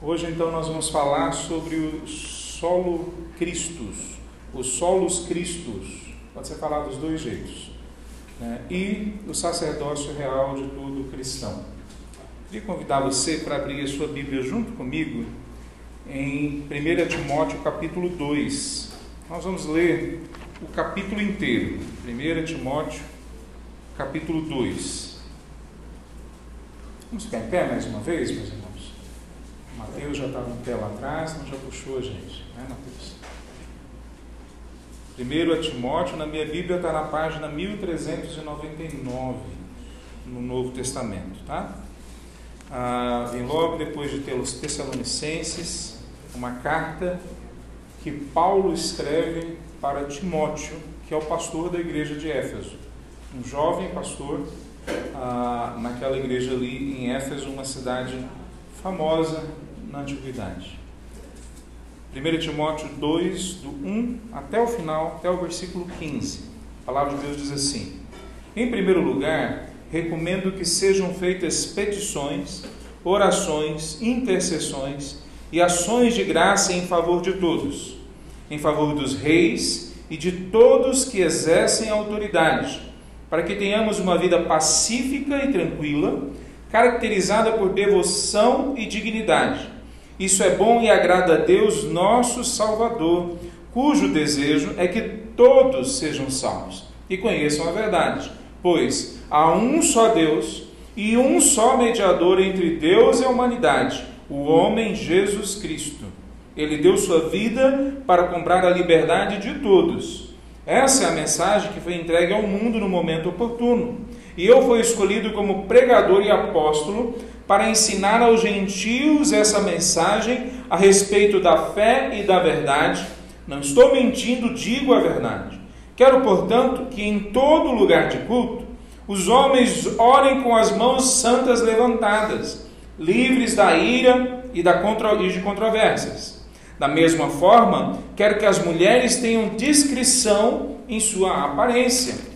Hoje então nós vamos falar sobre o solo Christus, os solos Cristos, pode ser falado dos dois jeitos, né? e o sacerdócio real de todo cristão. Queria convidar você para abrir a sua Bíblia junto comigo em 1 Timóteo capítulo 2. Nós vamos ler o capítulo inteiro, 1 Timóteo capítulo 2. Vamos ficar em pé mais uma vez, meus irmãos? Mateus já estava em pé lá atrás, não já puxou a gente, né, Mateus? Primeiro a Timóteo, na minha Bíblia está na página 1399 no Novo Testamento, tá? Ah, vem logo depois de ter os Tessalonicenses, uma carta que Paulo escreve para Timóteo, que é o pastor da igreja de Éfeso, um jovem pastor ah, naquela igreja ali em Éfeso, uma cidade famosa na antiguidade. 1 Timóteo 2, do 1 até o final, até o versículo 15. A palavra de Deus diz assim: Em primeiro lugar, recomendo que sejam feitas petições, orações, intercessões e ações de graça em favor de todos, em favor dos reis e de todos que exercem autoridade, para que tenhamos uma vida pacífica e tranquila, caracterizada por devoção e dignidade isso é bom e agrada a Deus, nosso Salvador, cujo desejo é que todos sejam salvos e conheçam a verdade. Pois há um só Deus e um só mediador entre Deus e a humanidade, o homem Jesus Cristo. Ele deu sua vida para comprar a liberdade de todos. Essa é a mensagem que foi entregue ao mundo no momento oportuno. E eu fui escolhido como pregador e apóstolo para ensinar aos gentios essa mensagem a respeito da fé e da verdade. Não estou mentindo, digo a verdade. Quero, portanto, que em todo lugar de culto os homens orem com as mãos santas levantadas, livres da ira e, da e de controvérsias. Da mesma forma, quero que as mulheres tenham discrição em sua aparência,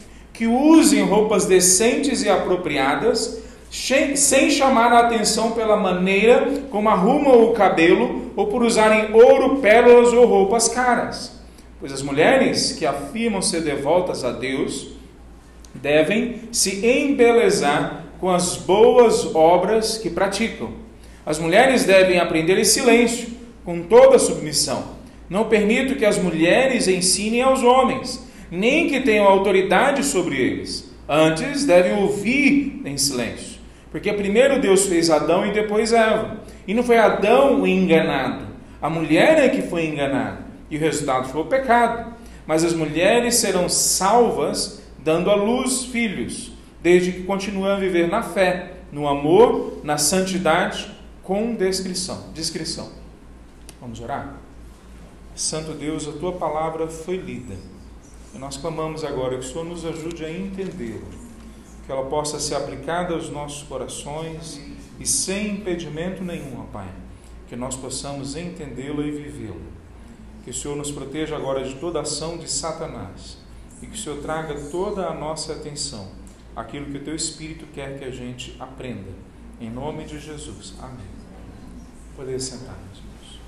que usem roupas decentes e apropriadas sem chamar a atenção pela maneira como arrumam o cabelo ou por usarem ouro, pérolas ou roupas caras. Pois as mulheres que afirmam ser devotas a Deus devem se embelezar com as boas obras que praticam. As mulheres devem aprender em silêncio, com toda submissão. Não permito que as mulheres ensinem aos homens, nem que tenham autoridade sobre eles. Antes, devem ouvir em silêncio porque primeiro Deus fez Adão e depois Eva. E não foi Adão o enganado, a mulher é que foi enganada. E o resultado foi o pecado. Mas as mulheres serão salvas dando à luz filhos, desde que continuem a viver na fé, no amor, na santidade, com descrição. descrição. Vamos orar? Santo Deus, a tua palavra foi lida. E nós clamamos agora que o Senhor nos ajude a entendê-la que ela possa ser aplicada aos nossos corações e sem impedimento nenhum, ó Pai, que nós possamos entendê-la e vivê-la. Que o Senhor nos proteja agora de toda ação de Satanás e que o Senhor traga toda a nossa atenção aquilo que o Teu Espírito quer que a gente aprenda. Em nome de Jesus. Amém. Poder sentar, meus irmãos.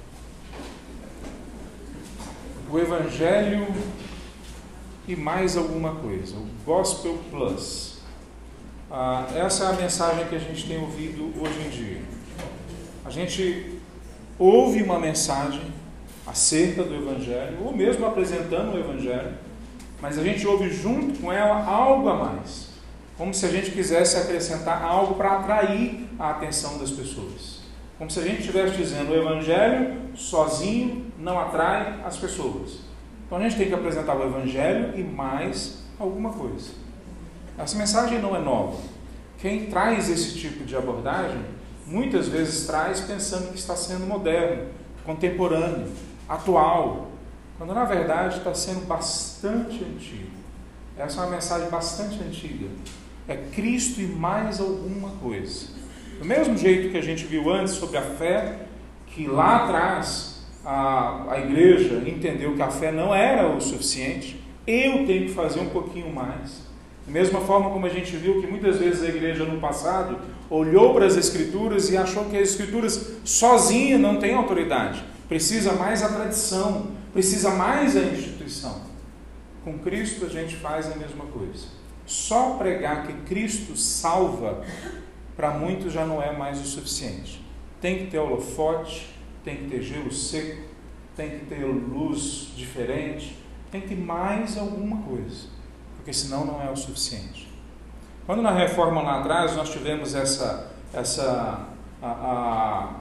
O Evangelho e mais alguma coisa. O Gospel Plus. Ah, essa é a mensagem que a gente tem ouvido hoje em dia. A gente ouve uma mensagem acerca do Evangelho, ou mesmo apresentando o Evangelho, mas a gente ouve junto com ela algo a mais, como se a gente quisesse acrescentar algo para atrair a atenção das pessoas. Como se a gente estivesse dizendo o Evangelho sozinho não atrai as pessoas. Então a gente tem que apresentar o Evangelho e mais alguma coisa. Essa mensagem não é nova. Quem traz esse tipo de abordagem, muitas vezes traz pensando que está sendo moderno, contemporâneo, atual, quando na verdade está sendo bastante antigo. Essa é uma mensagem bastante antiga. É Cristo e mais alguma coisa. Do mesmo jeito que a gente viu antes sobre a fé, que lá atrás a, a igreja entendeu que a fé não era o suficiente, eu tenho que fazer um pouquinho mais. Da mesma forma como a gente viu que muitas vezes a igreja no passado olhou para as Escrituras e achou que as Escrituras sozinha não tem autoridade. Precisa mais a tradição, precisa mais a instituição. Com Cristo a gente faz a mesma coisa. Só pregar que Cristo salva, para muitos já não é mais o suficiente. Tem que ter holofote, tem que ter gelo seco, tem que ter luz diferente, tem que ter mais alguma coisa, porque senão não é o suficiente. Quando na reforma lá atrás nós tivemos essa, essa a,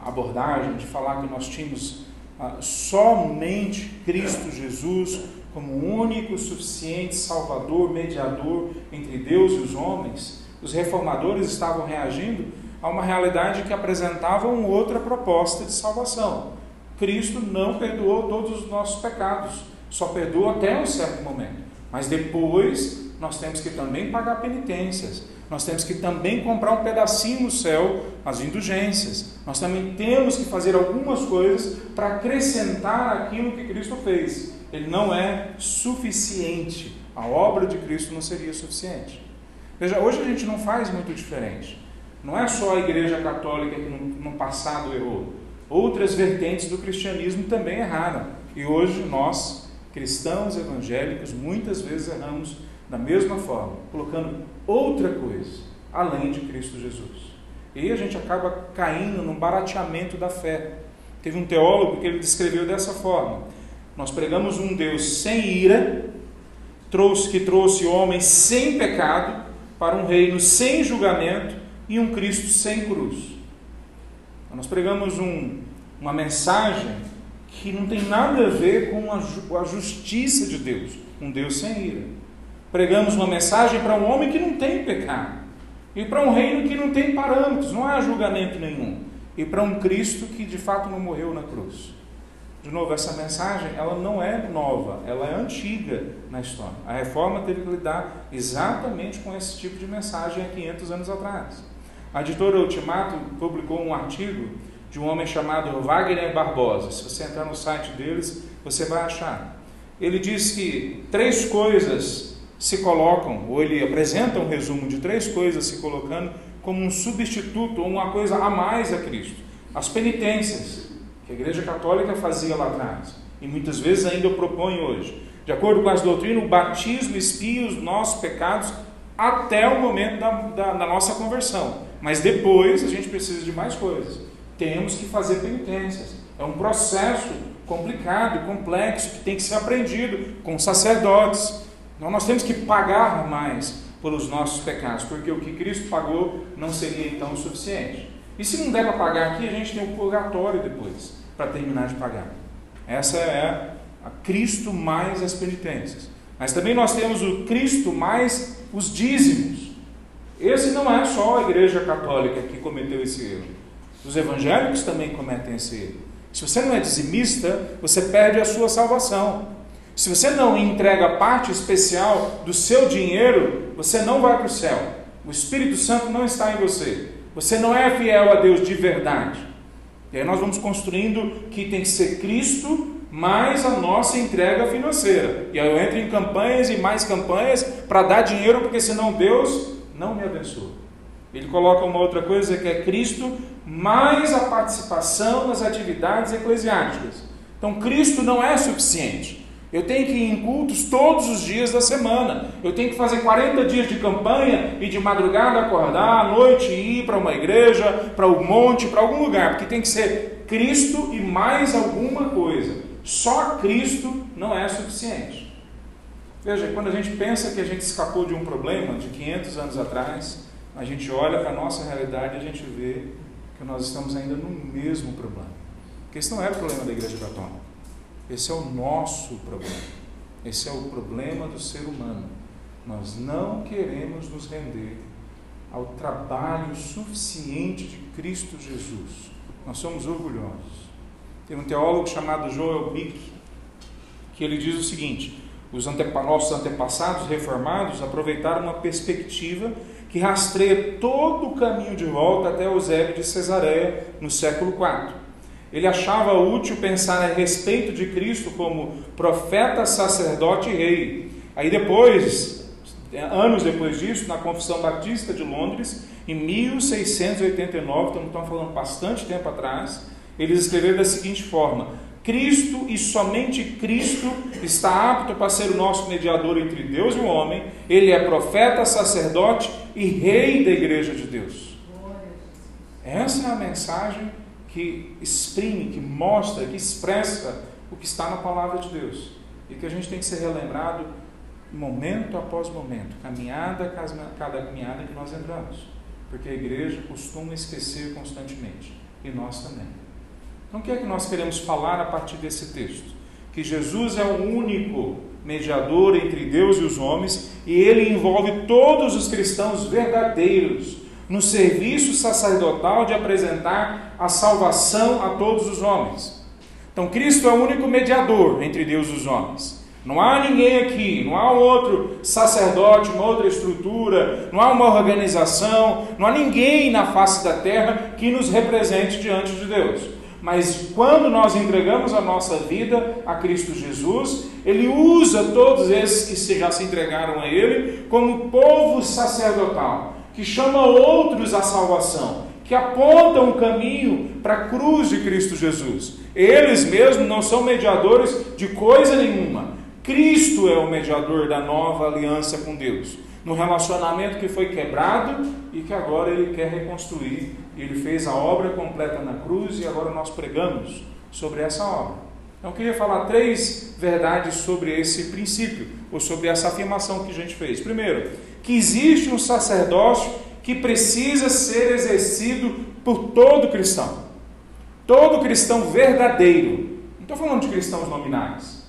a abordagem de falar que nós tínhamos a, somente Cristo Jesus como único, suficiente Salvador, mediador entre Deus e os homens, os reformadores estavam reagindo a uma realidade que apresentava uma outra proposta de salvação. Cristo não perdoou todos os nossos pecados, só perdoou até um certo momento. Mas depois nós temos que também pagar penitências, nós temos que também comprar um pedacinho no céu, as indulgências. Nós também temos que fazer algumas coisas para acrescentar aquilo que Cristo fez. Ele não é suficiente. A obra de Cristo não seria suficiente. Veja, hoje a gente não faz muito diferente. Não é só a Igreja Católica que no, passado errou. Outras vertentes do cristianismo também erraram. E hoje nós, cristãos evangélicos, muitas vezes erramos da mesma forma, colocando outra coisa além de Cristo Jesus. E a gente acaba caindo num barateamento da fé. Teve um teólogo que ele descreveu dessa forma: Nós pregamos um Deus sem ira, trouxe que trouxe homens sem pecado para um reino sem julgamento e um Cristo sem cruz. Nós pregamos um, uma mensagem que não tem nada a ver com a, a justiça de Deus, um Deus sem ira. Pregamos uma mensagem para um homem que não tem pecado, e para um reino que não tem parâmetros, não há julgamento nenhum, e para um Cristo que de fato não morreu na cruz. De novo, essa mensagem ela não é nova, ela é antiga na história. A reforma teve que lidar exatamente com esse tipo de mensagem há 500 anos atrás. A editora Ultimato publicou um artigo de um homem chamado Wagner Barbosa. Se você entrar no site deles, você vai achar. Ele diz que três coisas se colocam, ou ele apresenta um resumo de três coisas se colocando como um substituto ou uma coisa a mais a Cristo. As penitências, que a Igreja Católica fazia lá atrás, e muitas vezes ainda propõe hoje. De acordo com as doutrinas, o batismo expia os nossos pecados até o momento da, da, da nossa conversão. Mas depois a gente precisa de mais coisas. Temos que fazer penitências. É um processo complicado, complexo, que tem que ser aprendido com sacerdotes. Então nós temos que pagar mais pelos nossos pecados, porque o que Cristo pagou não seria então o suficiente. E se não der para pagar aqui, a gente tem o purgatório depois, para terminar de pagar. Essa é a Cristo mais as penitências. Mas também nós temos o Cristo mais os dízimos. Esse não é só a Igreja Católica que cometeu esse erro. Os evangélicos também cometem esse erro. Se você não é dizimista, você perde a sua salvação. Se você não entrega parte especial do seu dinheiro, você não vai para o céu. O Espírito Santo não está em você. Você não é fiel a Deus de verdade. E aí nós vamos construindo que tem que ser Cristo mais a nossa entrega financeira. E aí eu entro em campanhas e mais campanhas para dar dinheiro, porque senão Deus não me abençoa. Ele coloca uma outra coisa que é Cristo mais a participação nas atividades eclesiásticas. Então, Cristo não é suficiente. Eu tenho que ir em cultos todos os dias da semana. Eu tenho que fazer 40 dias de campanha e de madrugada acordar, à noite ir para uma igreja, para o um monte, para algum lugar, porque tem que ser Cristo e mais alguma coisa. Só Cristo não é suficiente. Veja, quando a gente pensa que a gente escapou de um problema de 500 anos atrás, a gente olha para a nossa realidade e a gente vê que nós estamos ainda no mesmo problema. Porque esse não é o problema da Igreja Católica. Esse é o nosso problema. Esse é o problema do ser humano. Nós não queremos nos render ao trabalho suficiente de Cristo Jesus. Nós somos orgulhosos. Tem um teólogo chamado Joel Bick que ele diz o seguinte: os nossos antepassados reformados aproveitaram uma perspectiva que rastreia todo o caminho de volta até Eusébio de Cesareia no século IV. Ele achava útil pensar a respeito de Cristo como profeta, sacerdote e rei. Aí depois, anos depois disso, na Confissão Batista de Londres, em 1689, então estamos falando bastante tempo atrás, eles escreveram da seguinte forma: Cristo e somente Cristo está apto para ser o nosso mediador entre Deus e o homem. Ele é profeta, sacerdote e rei da igreja de Deus. Essa é a mensagem que exprime, que mostra, que expressa o que está na palavra de Deus. E que a gente tem que ser relembrado momento após momento, caminhada a cada caminhada que nós entramos. Porque a igreja costuma esquecer constantemente. E nós também. Então, o que é que nós queremos falar a partir desse texto? Que Jesus é o único mediador entre Deus e os homens e ele envolve todos os cristãos verdadeiros no serviço sacerdotal de apresentar a salvação a todos os homens. Então, Cristo é o único mediador entre Deus e os homens. Não há ninguém aqui, não há um outro sacerdote, uma outra estrutura, não há uma organização, não há ninguém na face da terra que nos represente diante de Deus. Mas quando nós entregamos a nossa vida a Cristo Jesus, Ele usa todos esses que já se entregaram a Ele como povo sacerdotal, que chama outros à salvação, que aponta um caminho para a cruz de Cristo Jesus. Eles mesmos não são mediadores de coisa nenhuma. Cristo é o mediador da nova aliança com Deus. No relacionamento que foi quebrado e que agora ele quer reconstruir. Ele fez a obra completa na cruz e agora nós pregamos sobre essa obra. Então eu queria falar três verdades sobre esse princípio, ou sobre essa afirmação que a gente fez. Primeiro, que existe um sacerdócio que precisa ser exercido por todo cristão. Todo cristão verdadeiro. Não estou falando de cristãos nominais.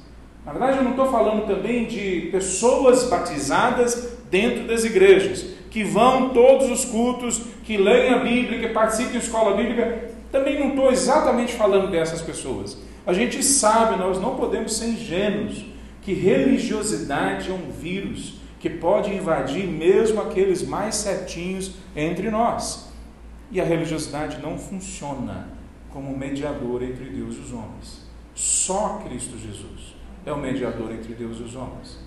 Na verdade, eu não estou falando também de pessoas batizadas dentro das igrejas, que vão todos os cultos, que leem a Bíblia, que participam de escola bíblica. Também não estou exatamente falando dessas pessoas. A gente sabe, nós não podemos ser ingênuos, que religiosidade é um vírus que pode invadir mesmo aqueles mais certinhos entre nós. E a religiosidade não funciona como mediador entre Deus e os homens. Só Cristo Jesus é o mediador entre Deus e os homens.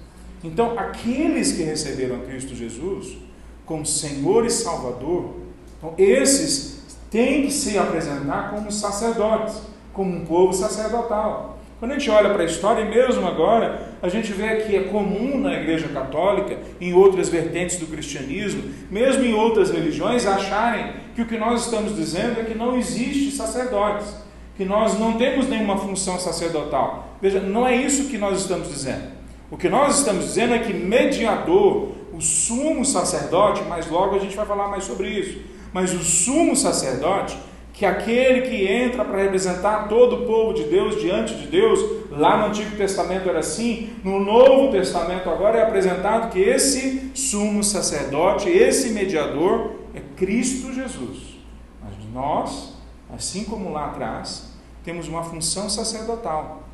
Então, aqueles que receberam Cristo Jesus como Senhor e Salvador, então, esses têm que se apresentar como sacerdotes, como um povo sacerdotal. Quando a gente olha para a história, e mesmo agora, a gente vê que é comum na Igreja Católica, em outras vertentes do cristianismo, mesmo em outras religiões, acharem que o que nós estamos dizendo é que não existe sacerdotes, que nós não temos nenhuma função sacerdotal. Veja, não é isso que nós estamos dizendo. O que nós estamos dizendo é que mediador, o sumo sacerdote, mas logo a gente vai falar mais sobre isso, mas o sumo sacerdote que aquele que entra para representar todo o povo de Deus diante de Deus, lá no Antigo Testamento era assim, no Novo Testamento agora é apresentado que esse sumo sacerdote, esse mediador é Cristo Jesus. Mas nós, assim como lá atrás, temos uma função sacerdotal.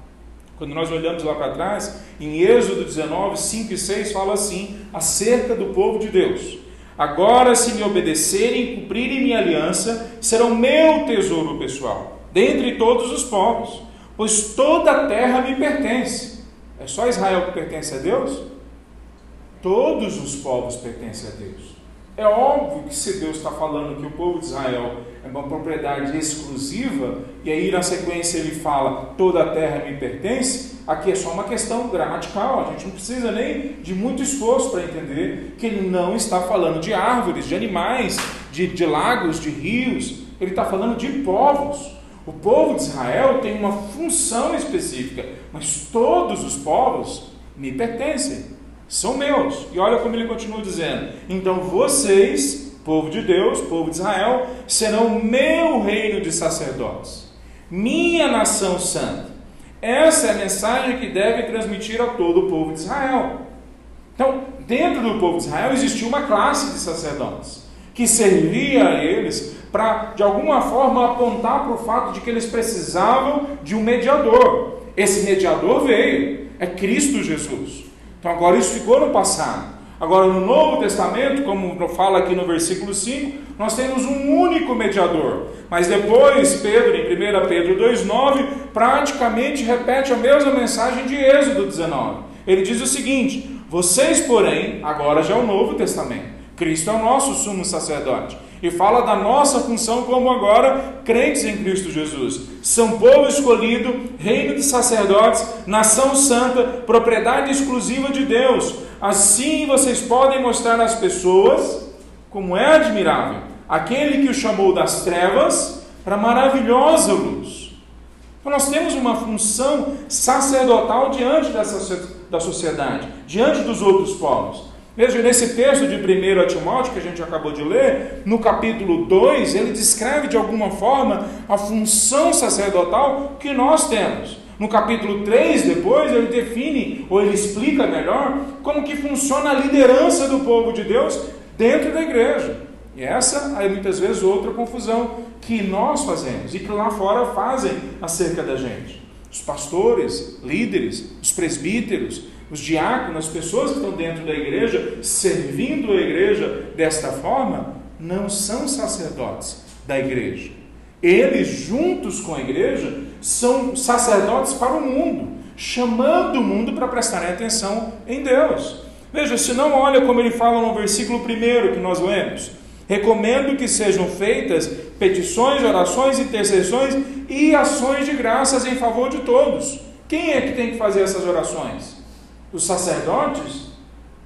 Quando nós olhamos lá para trás, em Êxodo 19, 5 e 6, fala assim, acerca do povo de Deus. Agora, se me obedecerem e cumprirem minha aliança, serão meu tesouro pessoal, dentre todos os povos, pois toda a terra me pertence. É só Israel que pertence a Deus? Todos os povos pertencem a Deus. É óbvio que se Deus está falando que o povo de Israel é uma propriedade exclusiva, e aí na sequência ele fala toda a terra me pertence, aqui é só uma questão gramatical, a gente não precisa nem de muito esforço para entender que ele não está falando de árvores, de animais, de, de lagos, de rios, ele está falando de povos. O povo de Israel tem uma função específica, mas todos os povos me pertencem são meus. E olha como ele continua dizendo: então vocês, povo de Deus, povo de Israel, serão meu reino de sacerdotes, minha nação santa. Essa é a mensagem que deve transmitir a todo o povo de Israel. Então, dentro do povo de Israel existia uma classe de sacerdotes que servia a eles para, de alguma forma, apontar para o fato de que eles precisavam de um mediador. Esse mediador veio, é Cristo Jesus. Então agora isso ficou no passado. Agora no Novo Testamento, como fala aqui no versículo 5, nós temos um único mediador. Mas depois Pedro, em 1 Pedro 2,9, praticamente repete a mesma mensagem de Êxodo 19. Ele diz o seguinte: Vocês, porém, agora já é o Novo Testamento. Cristo é o nosso sumo sacerdote. E fala da nossa função como agora crentes em Cristo Jesus. São povo escolhido, reino de sacerdotes, nação santa, propriedade exclusiva de Deus. Assim vocês podem mostrar às pessoas como é admirável aquele que o chamou das trevas para maravilhosa luz. Então nós temos uma função sacerdotal diante dessa, da sociedade, diante dos outros povos. Veja, nesse texto de 1 Timóteo que a gente acabou de ler, no capítulo 2, ele descreve de alguma forma a função sacerdotal que nós temos. No capítulo 3, depois, ele define, ou ele explica melhor, como que funciona a liderança do povo de Deus dentro da igreja. E essa é muitas vezes outra confusão que nós fazemos e que lá fora fazem acerca da gente. Os pastores, líderes, os presbíteros, os diáconos, as pessoas que estão dentro da igreja, servindo a igreja desta forma, não são sacerdotes da igreja. Eles, juntos com a igreja, são sacerdotes para o mundo, chamando o mundo para prestarem atenção em Deus. Veja, se não olha como ele fala no versículo 1 que nós lemos. Recomendo que sejam feitas petições, orações, intercessões e ações de graças em favor de todos. Quem é que tem que fazer essas orações? Os sacerdotes?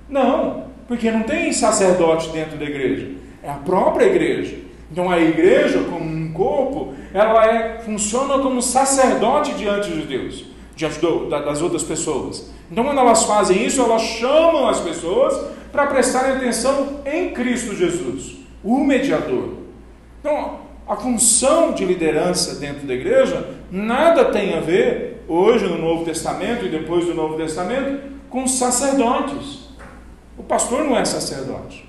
Não, porque não tem sacerdote dentro da igreja, é a própria igreja. Então a igreja, como um corpo, ela é, funciona como sacerdote diante de Deus, diante do, das outras pessoas. Então quando elas fazem isso, elas chamam as pessoas para prestarem atenção em Cristo Jesus, o mediador. Então, a função de liderança dentro da igreja nada tem a ver, hoje no Novo Testamento e depois do Novo Testamento, com sacerdotes. O pastor não é sacerdote.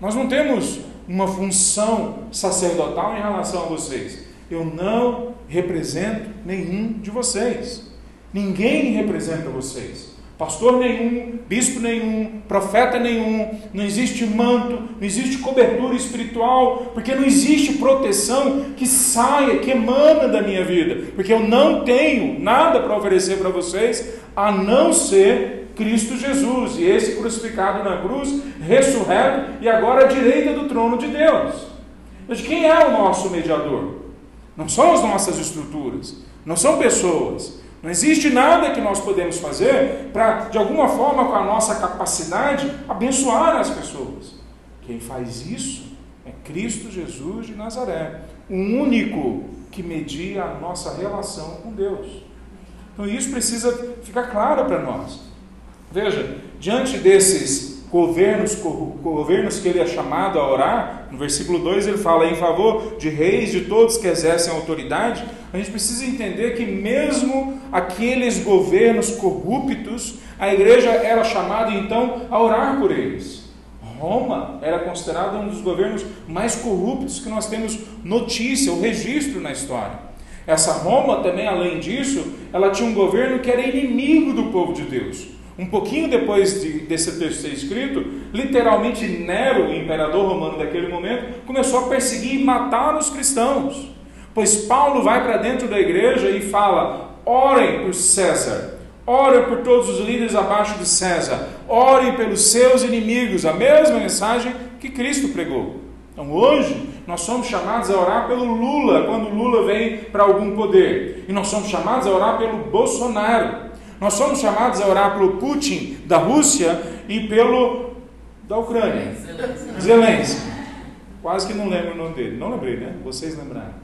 Nós não temos uma função sacerdotal em relação a vocês. Eu não represento nenhum de vocês. Ninguém representa vocês. Pastor nenhum, bispo nenhum, profeta nenhum, não existe manto, não existe cobertura espiritual, porque não existe proteção que saia, que emana da minha vida, porque eu não tenho nada para oferecer para vocês a não ser Cristo Jesus, e esse crucificado na cruz, ressurreto e agora à direita do trono de Deus. Mas quem é o nosso mediador? Não são as nossas estruturas, não são pessoas. Não existe nada que nós podemos fazer para, de alguma forma, com a nossa capacidade, abençoar as pessoas. Quem faz isso é Cristo Jesus de Nazaré, o único que media a nossa relação com Deus. Então isso precisa ficar claro para nós. Veja, diante desses governos, governos que ele é chamado a orar, no versículo 2 ele fala em favor de reis, de todos que exercem autoridade, a gente precisa entender que mesmo aqueles governos corruptos, a igreja era chamada então a orar por eles. Roma era considerada um dos governos mais corruptos que nós temos notícia, o registro na história. Essa Roma também, além disso, ela tinha um governo que era inimigo do povo de Deus. Um pouquinho depois de, desse texto ser escrito, literalmente Nero, o imperador romano daquele momento, começou a perseguir e matar os cristãos. Pois Paulo vai para dentro da igreja e fala: orem por César, orem por todos os líderes abaixo de César, orem pelos seus inimigos. A mesma mensagem que Cristo pregou. Então hoje nós somos chamados a orar pelo Lula, quando Lula vem para algum poder. E nós somos chamados a orar pelo Bolsonaro. Nós somos chamados a orar pelo Putin da Rússia e pelo da Ucrânia. Zelensky. Quase que não lembro o nome dele. Não lembrei, né? Vocês lembraram.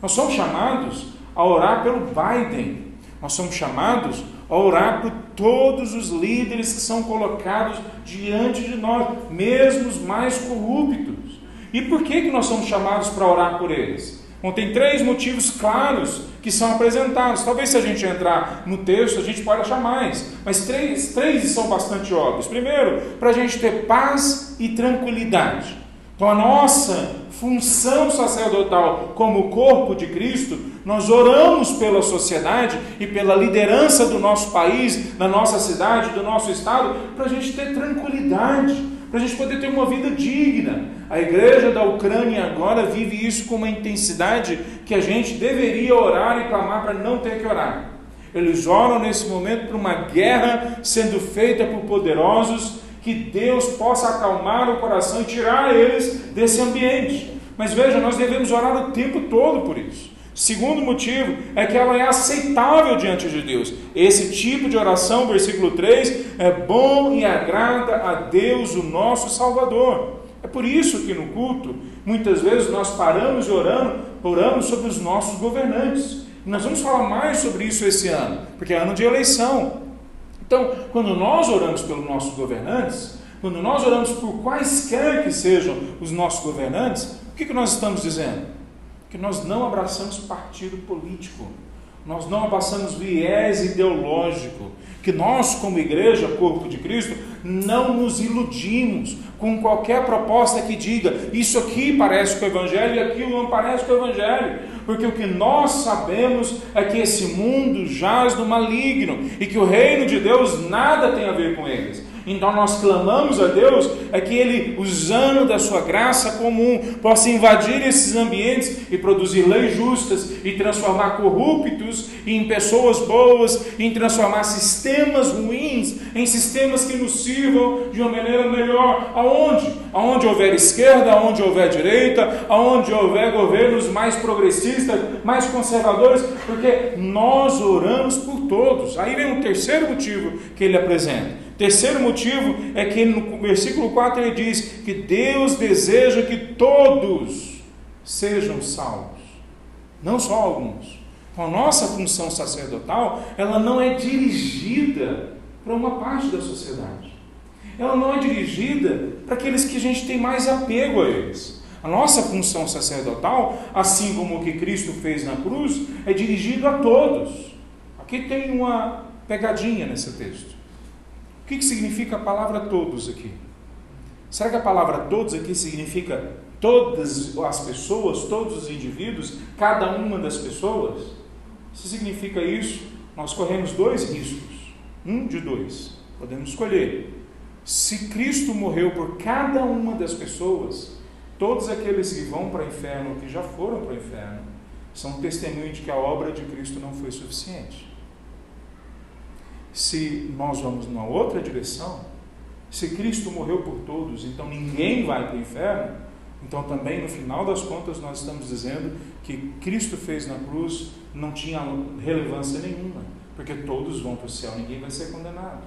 Nós somos chamados a orar pelo Biden. Nós somos chamados a orar por todos os líderes que são colocados diante de nós, mesmo os mais corruptos. E por que, que nós somos chamados para orar por eles? Bom, tem três motivos claros que são apresentados. Talvez se a gente entrar no texto, a gente pode achar mais. Mas três, três são bastante óbvios. Primeiro, para a gente ter paz e tranquilidade. Então, a nossa função sacerdotal como corpo de Cristo, nós oramos pela sociedade e pela liderança do nosso país, da nossa cidade, do nosso estado, para a gente ter tranquilidade, para a gente poder ter uma vida digna. A igreja da Ucrânia agora vive isso com uma intensidade que a gente deveria orar e clamar para não ter que orar. Eles oram nesse momento por uma guerra sendo feita por poderosos, que Deus possa acalmar o coração e tirar eles desse ambiente. Mas veja, nós devemos orar o tempo todo por isso. Segundo motivo é que ela é aceitável diante de Deus. Esse tipo de oração, versículo 3, é bom e agrada a Deus, o nosso Salvador. É por isso que no culto, muitas vezes nós paramos e oramos, oramos sobre os nossos governantes. E nós vamos falar mais sobre isso esse ano, porque é ano de eleição. Então, quando nós oramos pelos nossos governantes, quando nós oramos por quaisquer que sejam os nossos governantes, o que, que nós estamos dizendo? Que nós não abraçamos partido político, nós não abraçamos viés ideológico, que nós, como igreja, corpo de Cristo, não nos iludimos com qualquer proposta que diga isso aqui parece com o Evangelho e aquilo não parece com o Evangelho, porque o que nós sabemos é que esse mundo jaz no maligno e que o reino de Deus nada tem a ver com eles. Então nós clamamos a Deus é que Ele, usando da sua graça comum, possa invadir esses ambientes e produzir leis justas e transformar corruptos em pessoas boas, em transformar sistemas ruins em sistemas que nos sirvam de uma maneira melhor. Aonde? Aonde houver esquerda, aonde houver direita, aonde houver governos mais progressistas, mais conservadores, porque nós oramos por todos. Aí vem um terceiro motivo que ele apresenta. Terceiro motivo é que no versículo 4 ele diz que Deus deseja que todos sejam salvos, não só alguns. Então, a nossa função sacerdotal, ela não é dirigida para uma parte da sociedade. Ela não é dirigida para aqueles que a gente tem mais apego a eles. A nossa função sacerdotal, assim como o que Cristo fez na cruz, é dirigido a todos. Aqui tem uma pegadinha nesse texto. Que, que significa a palavra todos aqui? Será que a palavra todos aqui significa todas as pessoas, todos os indivíduos, cada uma das pessoas? Se significa isso, nós corremos dois riscos. Um de dois. Podemos escolher. Se Cristo morreu por cada uma das pessoas, todos aqueles que vão para o inferno, que já foram para o inferno, são testemunho de que a obra de Cristo não foi suficiente. Se nós vamos numa outra direção, se Cristo morreu por todos, então ninguém vai para o inferno, então também no final das contas nós estamos dizendo que Cristo fez na cruz não tinha relevância nenhuma, porque todos vão para o céu, ninguém vai ser condenado.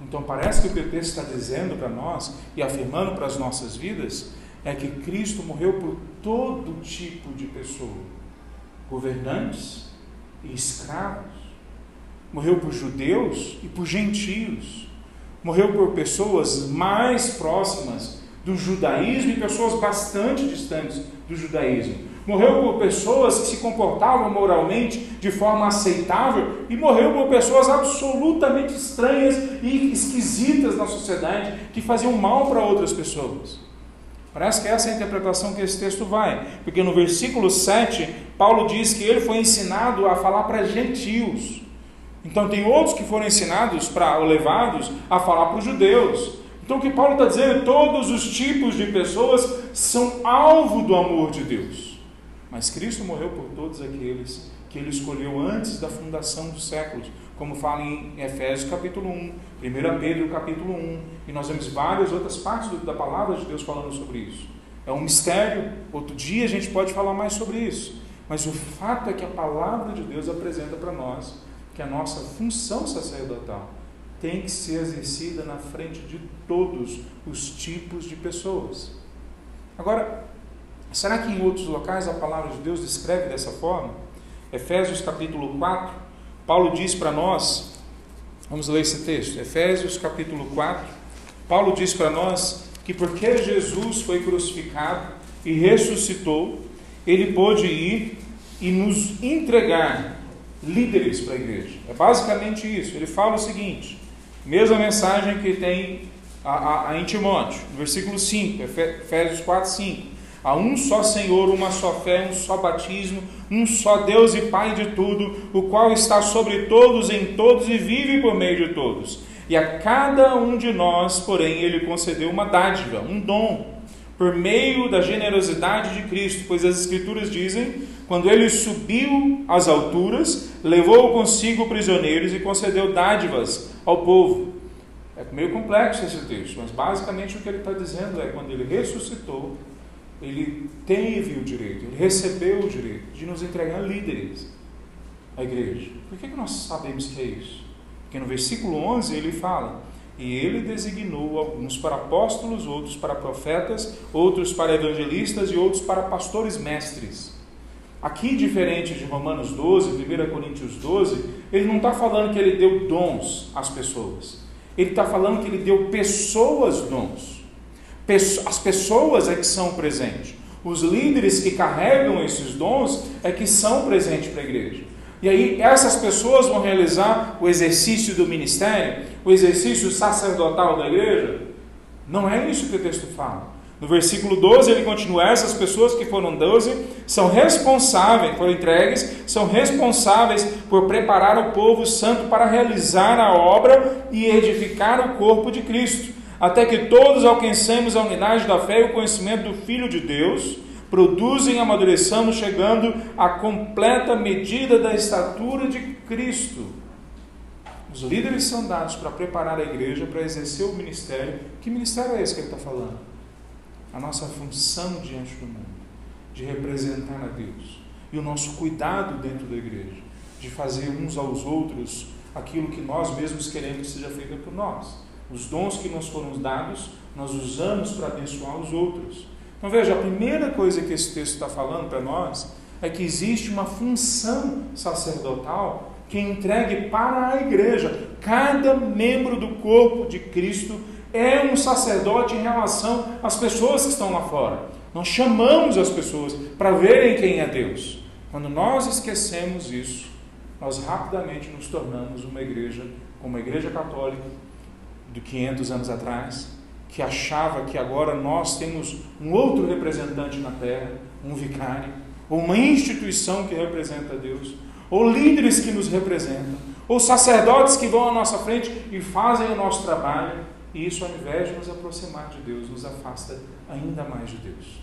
Então parece que o texto está dizendo para nós e afirmando para as nossas vidas é que Cristo morreu por todo tipo de pessoa, governantes e escravos, morreu por judeus e por gentios, morreu por pessoas mais próximas do judaísmo e pessoas bastante distantes do judaísmo. Morreu por pessoas que se comportavam moralmente de forma aceitável e morreu por pessoas absolutamente estranhas e esquisitas na sociedade que faziam mal para outras pessoas. Parece que essa é a interpretação que esse texto vai, porque no versículo 7, Paulo diz que ele foi ensinado a falar para gentios. Então tem outros que foram ensinados para levados a falar para os judeus. Então o que Paulo está dizendo é todos os tipos de pessoas são alvo do amor de Deus. Mas Cristo morreu por todos aqueles que ele escolheu antes da fundação dos séculos, como fala em Efésios capítulo 1, 1 Pedro capítulo 1, e nós vemos várias outras partes da palavra de Deus falando sobre isso. É um mistério, outro dia a gente pode falar mais sobre isso. Mas o fato é que a palavra de Deus apresenta para nós que a nossa função sacerdotal tem que ser exercida na frente de todos os tipos de pessoas. Agora, será que em outros locais a palavra de Deus descreve dessa forma? Efésios capítulo 4, Paulo diz para nós, vamos ler esse texto, Efésios capítulo 4, Paulo diz para nós que porque Jesus foi crucificado e ressuscitou, ele pôde ir e nos entregar líderes para a igreja. É basicamente isso. Ele fala o seguinte: mesma mensagem que tem a, a, a em Timóteo, versículo 5, Efésios 4, 5. Há um só Senhor, uma só fé, um só batismo, um só Deus e Pai de tudo, o qual está sobre todos, em todos e vive por meio de todos. E a cada um de nós, porém, ele concedeu uma dádiva, um dom, por meio da generosidade de Cristo, pois as Escrituras dizem: quando ele subiu às alturas, levou consigo prisioneiros e concedeu dádivas ao povo. É meio complexo esse texto, mas basicamente o que ele está dizendo é: quando ele ressuscitou, ele teve o direito, ele recebeu o direito de nos entregar líderes à igreja. Por que, que nós sabemos que é isso? Porque no versículo 11 ele fala: E ele designou alguns para apóstolos, outros para profetas, outros para evangelistas e outros para pastores mestres. Aqui, diferente de Romanos 12, 1 Coríntios 12, ele não está falando que ele deu dons às pessoas. Ele está falando que ele deu pessoas dons. As pessoas é que são presentes. Os líderes que carregam esses dons é que são presentes para a igreja. E aí essas pessoas vão realizar o exercício do ministério, o exercício sacerdotal da igreja? Não é isso que o texto fala. No versículo 12 ele continua: essas pessoas que foram 12 são responsáveis, foram entregues, são responsáveis por preparar o povo santo para realizar a obra e edificar o corpo de Cristo até que todos alcancemos a unidade da fé e o conhecimento do Filho de Deus, produzem e amadureçamos, chegando à completa medida da estatura de Cristo. Os líderes são dados para preparar a igreja para exercer o ministério. Que ministério é esse que ele está falando? A nossa função diante do mundo, de representar a Deus. E o nosso cuidado dentro da igreja, de fazer uns aos outros aquilo que nós mesmos queremos que seja feito por nós. Os dons que nos foram dados, nós usamos para abençoar os outros. Então veja, a primeira coisa que esse texto está falando para nós é que existe uma função sacerdotal que é entregue para a igreja. Cada membro do corpo de Cristo é um sacerdote em relação às pessoas que estão lá fora. Nós chamamos as pessoas para verem quem é Deus. Quando nós esquecemos isso, nós rapidamente nos tornamos uma igreja, como a igreja católica, de 500 anos atrás, que achava que agora nós temos um outro representante na terra, um vicário, ou uma instituição que representa Deus, ou líderes que nos representam, ou sacerdotes que vão à nossa frente e fazem o nosso trabalho, e isso, ao invés de nos aproximar de Deus, nos afasta ainda mais de Deus.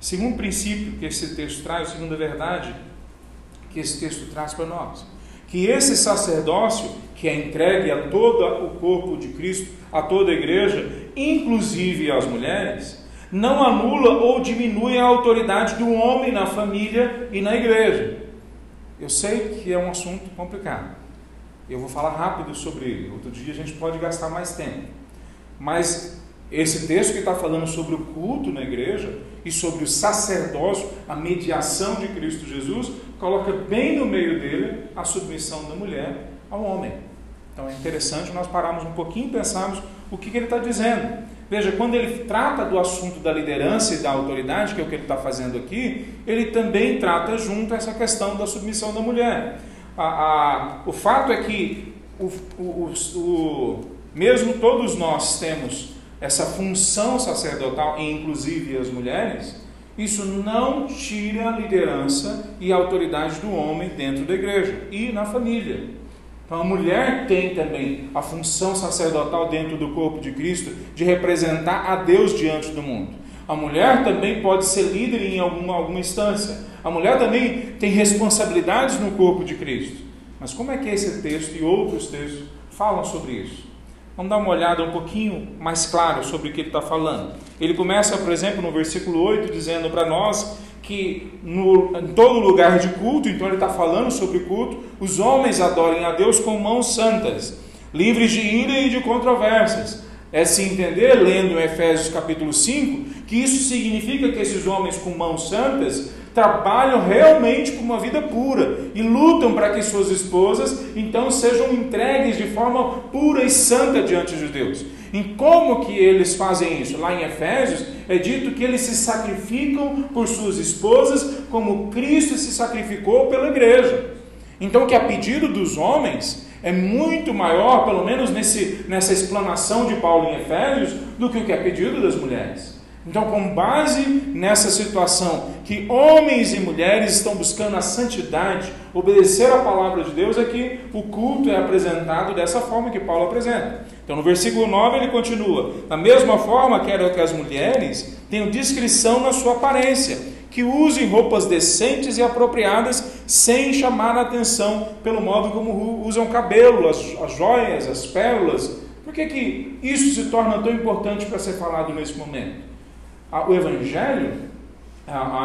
Segundo princípio que esse texto traz, segunda verdade que esse texto traz para nós, que esse sacerdócio que é entregue a todo o corpo de Cristo, a toda a igreja, inclusive às mulheres, não anula ou diminui a autoridade do homem na família e na igreja. Eu sei que é um assunto complicado. Eu vou falar rápido sobre ele. Outro dia a gente pode gastar mais tempo. Mas esse texto que está falando sobre o culto na igreja e sobre o sacerdócio, a mediação de Cristo Jesus, coloca bem no meio dele a submissão da mulher ao homem. Então é interessante nós pararmos um pouquinho e pensarmos o que, que ele está dizendo. Veja, quando ele trata do assunto da liderança e da autoridade, que é o que ele está fazendo aqui, ele também trata junto essa questão da submissão da mulher. A, a, o fato é que, o, o, o, mesmo todos nós temos essa função sacerdotal, inclusive as mulheres, isso não tira a liderança e a autoridade do homem dentro da igreja e na família. Então a mulher tem também a função sacerdotal dentro do corpo de Cristo de representar a Deus diante do mundo. A mulher também pode ser líder em alguma, alguma instância. A mulher também tem responsabilidades no corpo de Cristo. Mas como é que esse texto e outros textos falam sobre isso? Vamos dar uma olhada um pouquinho mais claro sobre o que ele está falando. Ele começa, por exemplo, no versículo 8, dizendo para nós que no, em todo lugar de culto, então ele está falando sobre culto, os homens adorem a Deus com mãos santas, livres de ira e de controvérsias. É se entender, lendo Efésios capítulo 5, que isso significa que esses homens com mãos santas trabalham realmente por uma vida pura e lutam para que suas esposas então sejam entregues de forma pura e santa diante de Deus. Em como que eles fazem isso? Lá em Efésios é dito que eles se sacrificam por suas esposas como Cristo se sacrificou pela igreja. Então que a pedido dos homens é muito maior, pelo menos nesse, nessa explanação de Paulo em Efésios, do que o que é pedido das mulheres. Então, com base nessa situação, que homens e mulheres estão buscando a santidade, obedecer a palavra de Deus, é que o culto é apresentado dessa forma que Paulo apresenta. Então, no versículo 9 ele continua: Da mesma forma, quero que as mulheres tenham discrição na sua aparência, que usem roupas decentes e apropriadas sem chamar a atenção pelo modo como usam cabelo, as, as joias, as pérolas. Por que, que isso se torna tão importante para ser falado nesse momento? O Evangelho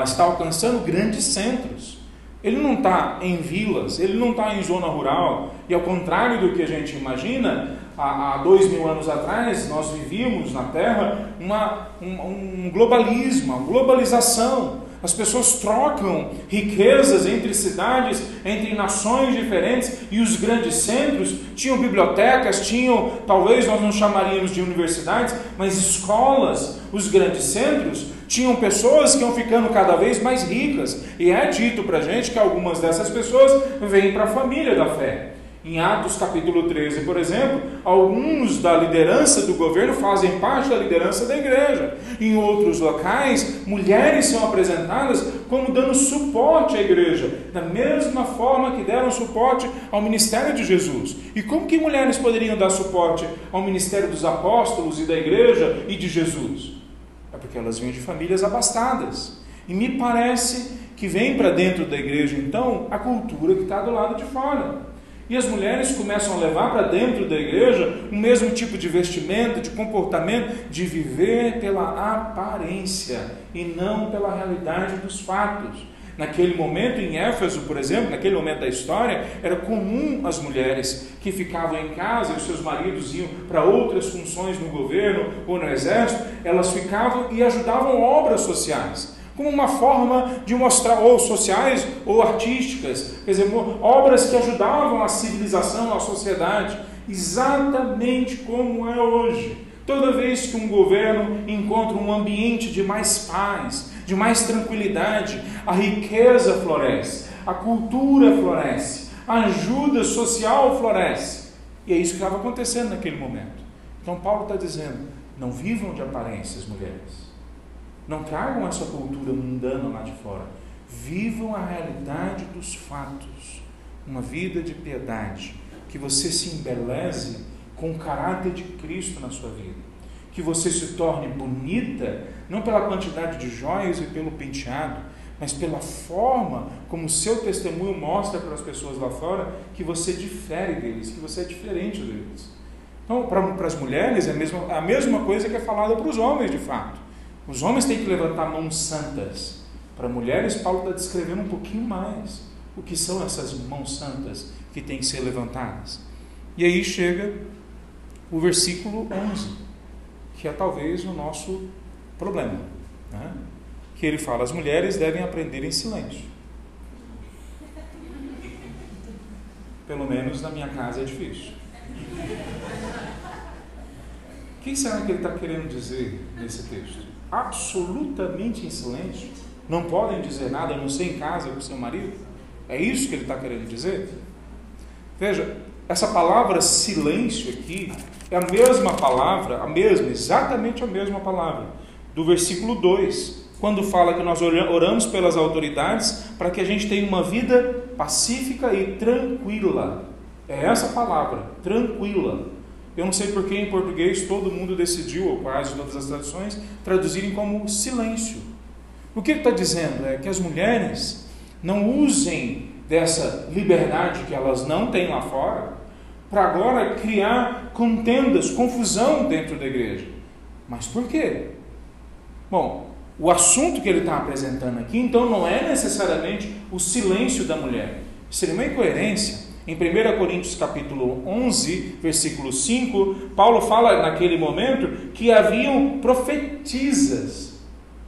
está alcançando grandes centros. Ele não está em vilas, ele não está em zona rural, e ao contrário do que a gente imagina, há, há dois mil anos atrás nós vivíamos na Terra uma, um, um globalismo, uma globalização. As pessoas trocam riquezas entre cidades, entre nações diferentes, e os grandes centros tinham bibliotecas, tinham, talvez nós não chamaríamos de universidades, mas escolas. Os grandes centros tinham pessoas que iam ficando cada vez mais ricas, e é dito para gente que algumas dessas pessoas vêm para a família da fé. Em Atos capítulo 13, por exemplo, alguns da liderança do governo fazem parte da liderança da igreja. Em outros locais, mulheres são apresentadas como dando suporte à igreja, da mesma forma que deram suporte ao ministério de Jesus. E como que mulheres poderiam dar suporte ao ministério dos apóstolos e da igreja e de Jesus? É porque elas vinham de famílias abastadas. E me parece que vem para dentro da igreja, então, a cultura que está do lado de fora. E as mulheres começam a levar para dentro da igreja o mesmo tipo de vestimenta, de comportamento, de viver pela aparência e não pela realidade dos fatos. Naquele momento, em Éfeso, por exemplo, naquele momento da história, era comum as mulheres que ficavam em casa e os seus maridos iam para outras funções no governo ou no exército, elas ficavam e ajudavam obras sociais como uma forma de mostrar, ou sociais ou artísticas, quer dizer, obras que ajudavam a civilização, a sociedade, exatamente como é hoje. Toda vez que um governo encontra um ambiente de mais paz, de mais tranquilidade, a riqueza floresce, a cultura floresce, a ajuda social floresce. E é isso que estava acontecendo naquele momento. Então Paulo está dizendo: não vivam de aparências, mulheres. Não tragam essa cultura mundana lá de fora. Vivam a realidade dos fatos. Uma vida de piedade. Que você se embeleze com o caráter de Cristo na sua vida. Que você se torne bonita, não pela quantidade de joias e pelo penteado, mas pela forma como o seu testemunho mostra para as pessoas lá fora que você difere deles, que você é diferente deles. Então, para, para as mulheres, é a mesma, a mesma coisa que é falada para os homens, de fato. Os homens têm que levantar mãos santas. Para mulheres, Paulo está descrevendo um pouquinho mais o que são essas mãos santas que têm que ser levantadas. E aí chega o versículo 11, que é talvez o nosso problema. Né? Que ele fala: as mulheres devem aprender em silêncio. Pelo menos na minha casa é difícil. O que será que ele está querendo dizer nesse texto? Absolutamente em silêncio, não podem dizer nada, a não ser em casa com seu marido? É isso que ele está querendo dizer? Veja, essa palavra silêncio aqui é a mesma palavra, a mesma, exatamente a mesma palavra, do versículo 2, quando fala que nós oramos pelas autoridades para que a gente tenha uma vida pacífica e tranquila. É essa palavra, tranquila. Eu não sei porque em português todo mundo decidiu, ou quase todas as traduções, traduzirem como silêncio. O que ele está dizendo é que as mulheres não usem dessa liberdade que elas não têm lá fora para agora criar contendas, confusão dentro da igreja. Mas por quê? Bom, o assunto que ele está apresentando aqui, então, não é necessariamente o silêncio da mulher. Seria uma incoerência. Em 1 Coríntios capítulo 11, versículo 5, Paulo fala naquele momento que haviam profetisas.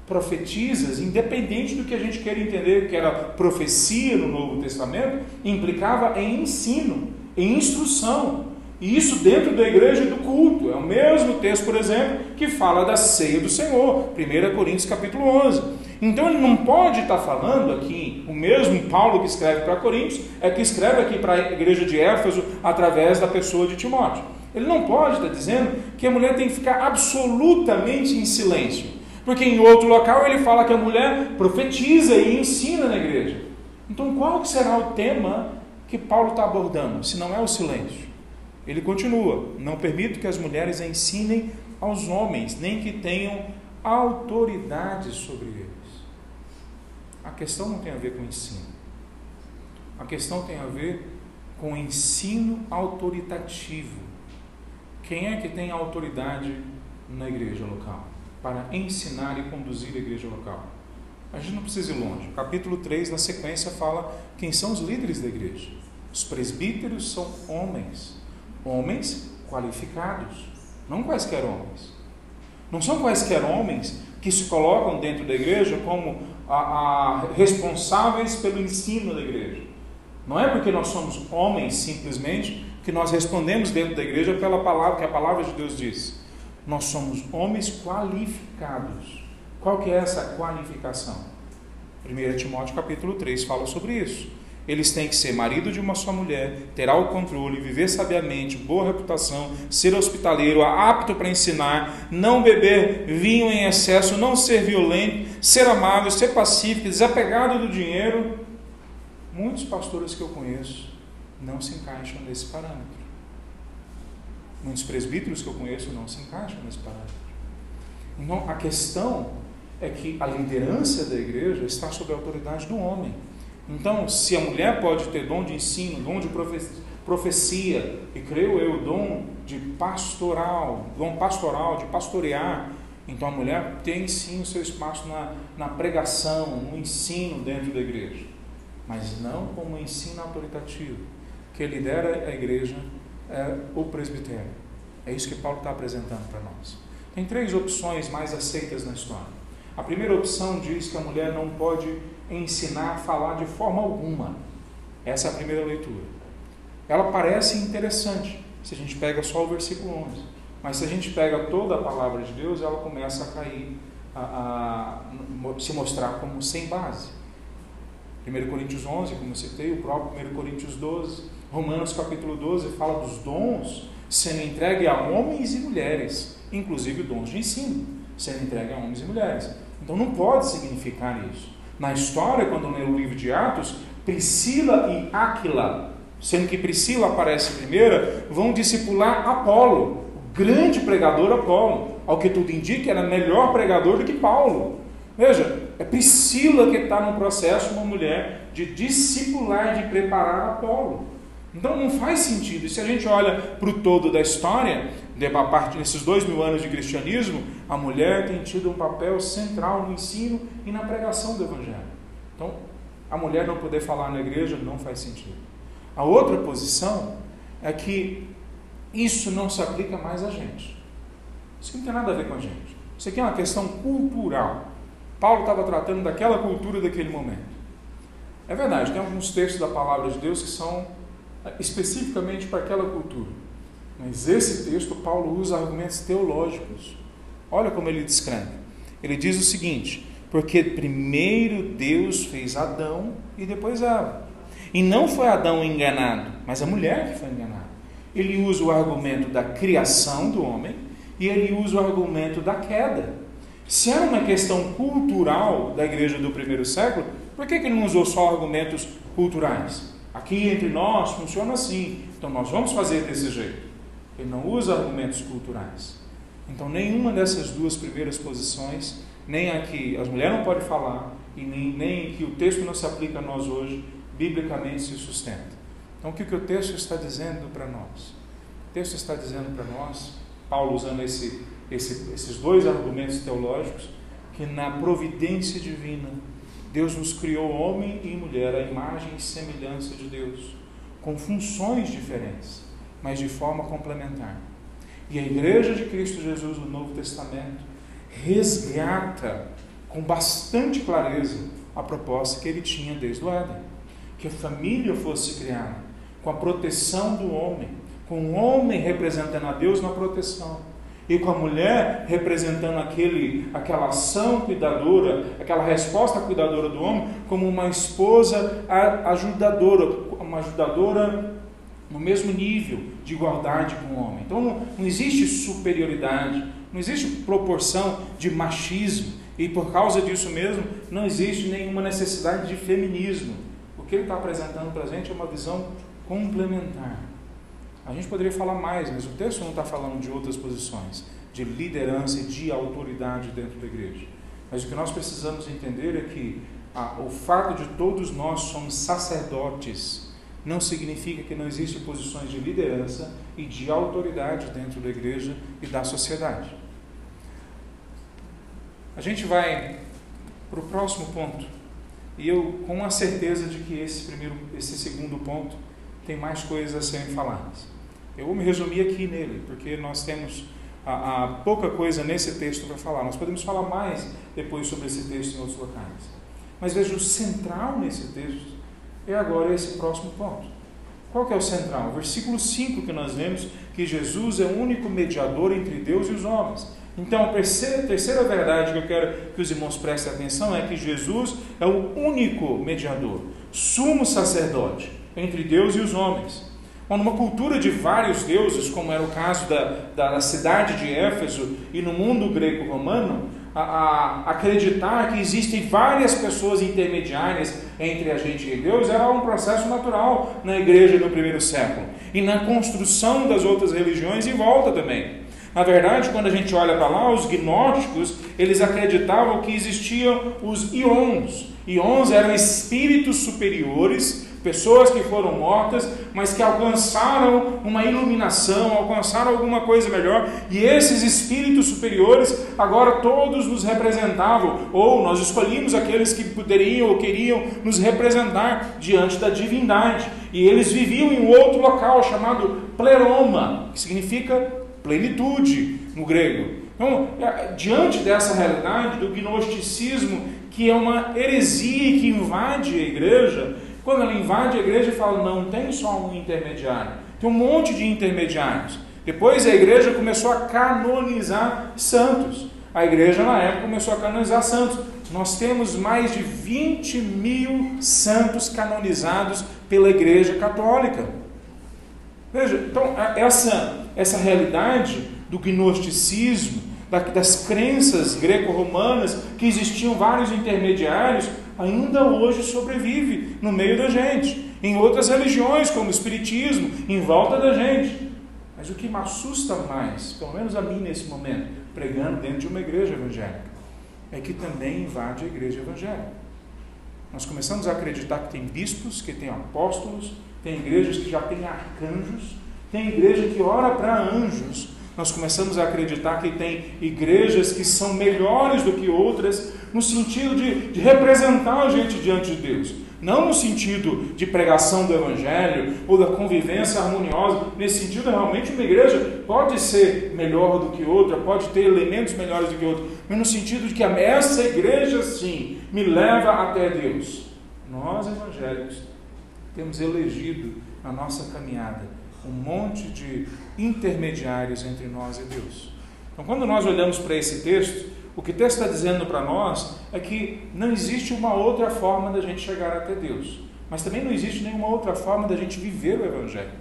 Profetisas, independente do que a gente queira entender que era profecia no Novo Testamento, implicava em ensino, em instrução. E isso dentro da igreja e do culto. É o mesmo texto, por exemplo, que fala da ceia do Senhor, 1 Coríntios capítulo 11. Então ele não pode estar falando aqui, o mesmo Paulo que escreve para Coríntios, é que escreve aqui para a igreja de Éfeso através da pessoa de Timóteo. Ele não pode estar dizendo que a mulher tem que ficar absolutamente em silêncio. Porque em outro local ele fala que a mulher profetiza e ensina na igreja. Então qual será o tema que Paulo está abordando, se não é o silêncio? Ele continua: Não permito que as mulheres ensinem aos homens, nem que tenham autoridade sobre eles. A questão não tem a ver com ensino. A questão tem a ver com ensino autoritativo. Quem é que tem autoridade na igreja local para ensinar e conduzir a igreja local? A gente não precisa ir longe. capítulo 3, na sequência, fala quem são os líderes da igreja. Os presbíteros são homens, homens qualificados, não quaisquer homens. Não são quaisquer homens que se colocam dentro da igreja como a, a, responsáveis pelo ensino da igreja. Não é porque nós somos homens simplesmente que nós respondemos dentro da igreja pela palavra que a palavra de Deus diz. Nós somos homens qualificados. Qual que é essa qualificação? 1 Timóteo capítulo 3 fala sobre isso. Eles têm que ser marido de uma só mulher, ter autocontrole, viver sabiamente, boa reputação, ser hospitaleiro, apto para ensinar, não beber vinho em excesso, não ser violento, ser amável, ser pacífico, desapegado do dinheiro. Muitos pastores que eu conheço não se encaixam nesse parâmetro. Muitos presbíteros que eu conheço não se encaixam nesse parâmetro. Então, a questão é que a liderança da igreja está sob a autoridade do homem. Então, se a mulher pode ter dom de ensino, dom de profecia, e creio eu, dom de pastoral, dom pastoral, de pastorear, então a mulher tem sim o seu espaço na, na pregação, no ensino dentro da igreja, mas não como ensino autoritativo. Que lidera a igreja é o presbitério. É isso que Paulo está apresentando para nós. Tem três opções mais aceitas na história. A primeira opção diz que a mulher não pode ensinar a falar de forma alguma. Essa é a primeira leitura. Ela parece interessante se a gente pega só o versículo 11. Mas se a gente pega toda a palavra de Deus, ela começa a cair, a, a se mostrar como sem base. 1 Coríntios 11, como eu citei, o próprio 1 Coríntios 12, Romanos capítulo 12 fala dos dons sendo entregue a homens e mulheres, inclusive dons de ensino, sendo entregue a homens e mulheres. Então não pode significar isso. Na história, quando lê o livro de Atos, Priscila e Áquila, sendo que Priscila aparece primeira, vão discipular Apolo, o grande pregador Apolo. Ao que tudo indica, era melhor pregador do que Paulo. Veja, é Priscila que está no processo, uma mulher, de discipular, de preparar Apolo. Então não faz sentido. E se a gente olha para o todo da história, a partir desses dois mil anos de cristianismo, a mulher tem tido um papel central no ensino e na pregação do Evangelho. Então, a mulher não poder falar na igreja não faz sentido. A outra posição é que isso não se aplica mais a gente. Isso não tem nada a ver com a gente. Isso aqui é uma questão cultural. Paulo estava tratando daquela cultura daquele momento. É verdade, tem alguns textos da palavra de Deus que são especificamente para aquela cultura. Mas esse texto, Paulo usa argumentos teológicos. Olha como ele descreve. Ele diz o seguinte: porque primeiro Deus fez Adão e depois Eva. E não foi Adão enganado, mas a mulher que foi enganada. Ele usa o argumento da criação do homem e ele usa o argumento da queda. Se era uma questão cultural da igreja do primeiro século, por que, que ele não usou só argumentos culturais? Aqui entre nós funciona assim, então nós vamos fazer desse jeito. Ele não usa argumentos culturais. Então, nenhuma dessas duas primeiras posições, nem a que as mulheres não podem falar, e nem, nem que o texto não se aplica a nós hoje, biblicamente se sustenta. Então, o que, que o texto está dizendo para nós? O texto está dizendo para nós, Paulo usando esse, esse, esses dois argumentos teológicos, que na providência divina, Deus nos criou homem e mulher à imagem e semelhança de Deus, com funções diferentes, mas de forma complementar. E a Igreja de Cristo Jesus no Novo Testamento resgata com bastante clareza a proposta que ele tinha desde o Éden: que a família fosse criada com a proteção do homem, com o homem representando a Deus na proteção e com a mulher representando aquele, aquela ação cuidadora, aquela resposta cuidadora do homem, como uma esposa ajudadora, uma ajudadora no mesmo nível de igualdade com o homem. Então não, não existe superioridade, não existe proporção de machismo, e por causa disso mesmo, não existe nenhuma necessidade de feminismo. O que ele está apresentando para a gente é uma visão complementar. A gente poderia falar mais, mas o texto não está falando de outras posições, de liderança e de autoridade dentro da igreja. Mas o que nós precisamos entender é que o fato de todos nós somos sacerdotes não significa que não existem posições de liderança e de autoridade dentro da igreja e da sociedade. A gente vai para o próximo ponto. E eu com a certeza de que esse primeiro, esse segundo ponto tem mais coisas a serem faladas. Eu vou me resumir aqui nele, porque nós temos a, a pouca coisa nesse texto para falar. Nós podemos falar mais depois sobre esse texto em outros locais. Mas veja, o central nesse texto é agora esse próximo ponto. Qual que é o central? O versículo 5 que nós vemos que Jesus é o único mediador entre Deus e os homens. Então, a terceira, terceira verdade que eu quero que os irmãos prestem atenção é que Jesus é o único mediador, sumo sacerdote entre Deus e os homens. Numa cultura de vários deuses, como era o caso da, da cidade de Éfeso e no mundo greco-romano, a, a, acreditar que existem várias pessoas intermediárias entre a gente e Deus era um processo natural na igreja no primeiro século e na construção das outras religiões em volta também. Na verdade, quando a gente olha para lá, os gnósticos, eles acreditavam que existiam os ions. Ions eram espíritos superiores Pessoas que foram mortas, mas que alcançaram uma iluminação, alcançaram alguma coisa melhor, e esses espíritos superiores agora todos nos representavam, ou nós escolhíamos aqueles que poderiam ou queriam nos representar diante da divindade. E eles viviam em outro local chamado pleroma, que significa plenitude no grego. Então, é, diante dessa realidade do gnosticismo, que é uma heresia que invade a igreja, quando ela invade a igreja fala, não tem só um intermediário, tem um monte de intermediários. Depois a igreja começou a canonizar santos. A igreja na época começou a canonizar santos. Nós temos mais de 20 mil santos canonizados pela igreja católica. Veja, então essa, essa realidade do gnosticismo, das crenças greco-romanas, que existiam vários intermediários, ainda hoje sobrevive no meio da gente, em outras religiões, como o Espiritismo, em volta da gente. Mas o que me assusta mais, pelo menos a mim nesse momento, pregando dentro de uma igreja evangélica, é que também invade a igreja evangélica. Nós começamos a acreditar que tem bispos, que tem apóstolos, tem igrejas que já têm arcanjos, tem igreja que ora para anjos. Nós começamos a acreditar que tem igrejas que são melhores do que outras, no sentido de, de representar a gente diante de Deus. Não no sentido de pregação do Evangelho ou da convivência harmoniosa. Nesse sentido, realmente, uma igreja pode ser melhor do que outra, pode ter elementos melhores do que outra, mas no sentido de que essa igreja, sim, me leva até Deus. Nós, evangélicos, temos elegido na nossa caminhada um monte de intermediários entre nós e Deus. Então, quando nós olhamos para esse texto, o que o texto está dizendo para nós é que não existe uma outra forma da gente chegar até Deus, mas também não existe nenhuma outra forma da gente viver o Evangelho.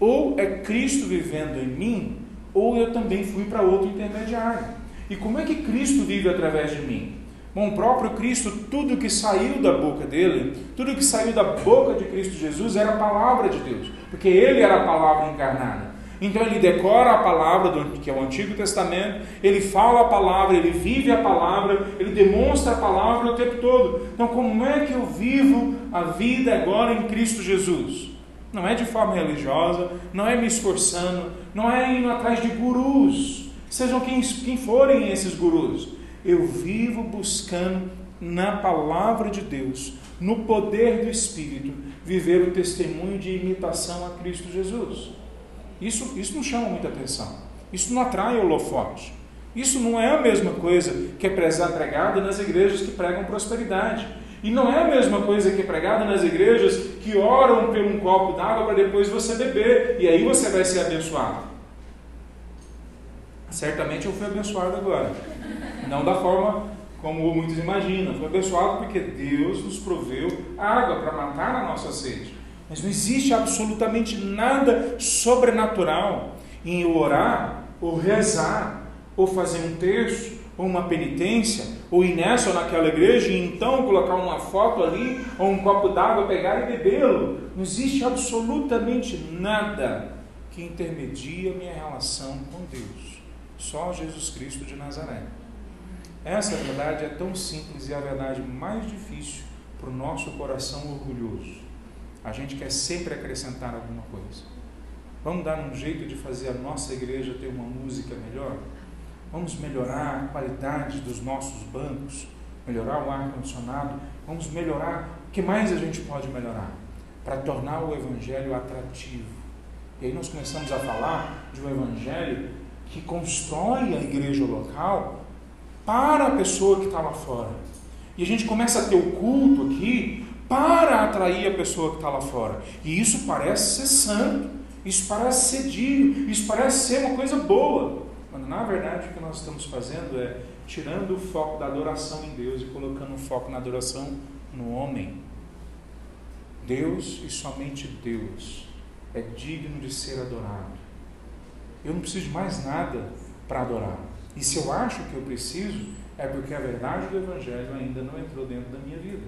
Ou é Cristo vivendo em mim, ou eu também fui para outro intermediário. E como é que Cristo vive através de mim? Bom, o próprio Cristo, tudo que saiu da boca dele, tudo que saiu da boca de Cristo Jesus era a palavra de Deus, porque ele era a palavra encarnada. Então ele decora a palavra, do, que é o Antigo Testamento, ele fala a palavra, ele vive a palavra, ele demonstra a palavra o tempo todo. Então, como é que eu vivo a vida agora em Cristo Jesus? Não é de forma religiosa, não é me esforçando, não é indo atrás de gurus, sejam quem, quem forem esses gurus. Eu vivo buscando na palavra de Deus, no poder do Espírito, viver o testemunho de imitação a Cristo Jesus. Isso, isso não chama muita atenção. Isso não atrai holofote. Isso não é a mesma coisa que é pregada nas igrejas que pregam prosperidade. E não é a mesma coisa que é pregada nas igrejas que oram por um copo d'água para depois você beber. E aí você vai ser abençoado. Certamente eu fui abençoado agora. Não da forma como muitos imaginam. Fui abençoado porque Deus nos proveu água para matar a nossa sede. Mas não existe absolutamente nada sobrenatural em orar, ou rezar, ou fazer um terço, ou uma penitência, ou ir nessa ou naquela igreja e então colocar uma foto ali, ou um copo d'água, pegar e bebê-lo. Não existe absolutamente nada que intermedia minha relação com Deus. Só Jesus Cristo de Nazaré. Essa verdade é tão simples e a verdade mais difícil para o nosso coração orgulhoso. A gente quer sempre acrescentar alguma coisa. Vamos dar um jeito de fazer a nossa igreja ter uma música melhor? Vamos melhorar a qualidade dos nossos bancos, melhorar o ar-condicionado, vamos melhorar. O que mais a gente pode melhorar? Para tornar o Evangelho atrativo. E aí nós começamos a falar de um Evangelho que constrói a igreja local para a pessoa que está lá fora. E a gente começa a ter o culto aqui para atrair a pessoa que está lá fora. E isso parece ser santo, isso parece ser digno, isso parece ser uma coisa boa. Quando na verdade o que nós estamos fazendo é tirando o foco da adoração em Deus e colocando o foco na adoração no homem. Deus e somente Deus é digno de ser adorado. Eu não preciso de mais nada para adorar. E se eu acho que eu preciso, é porque a verdade do Evangelho ainda não entrou dentro da minha vida.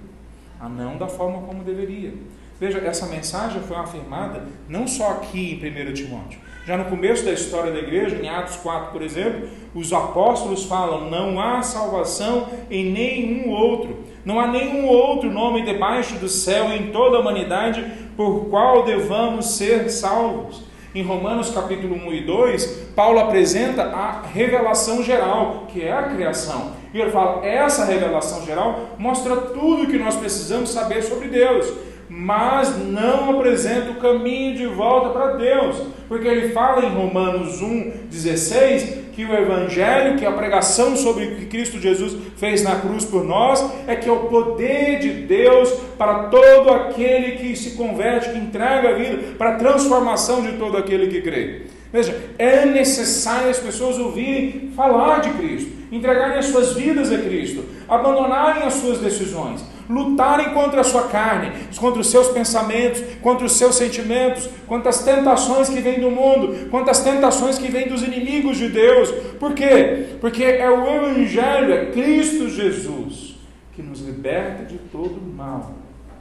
A não da forma como deveria. Veja, essa mensagem foi afirmada não só aqui em 1 Timóteo. Já no começo da história da igreja, em Atos 4, por exemplo, os apóstolos falam: não há salvação em nenhum outro. Não há nenhum outro nome debaixo do céu em toda a humanidade por qual devamos ser salvos. Em Romanos capítulo 1 e 2, Paulo apresenta a revelação geral, que é a criação. E ele fala: essa revelação geral mostra tudo o que nós precisamos saber sobre Deus mas não apresenta o caminho de volta para Deus, porque ele fala em Romanos 1,16 que o Evangelho, que a pregação sobre o que Cristo Jesus fez na cruz por nós, é que é o poder de Deus para todo aquele que se converte, que entrega a vida, para a transformação de todo aquele que crê. Veja, é necessário as pessoas ouvirem falar de Cristo, entregarem as suas vidas a Cristo, abandonarem as suas decisões lutarem contra a sua carne, contra os seus pensamentos, contra os seus sentimentos, contra as tentações que vêm do mundo, contra as tentações que vêm dos inimigos de Deus. Por quê? Porque é o Evangelho, é Cristo Jesus que nos liberta de todo mal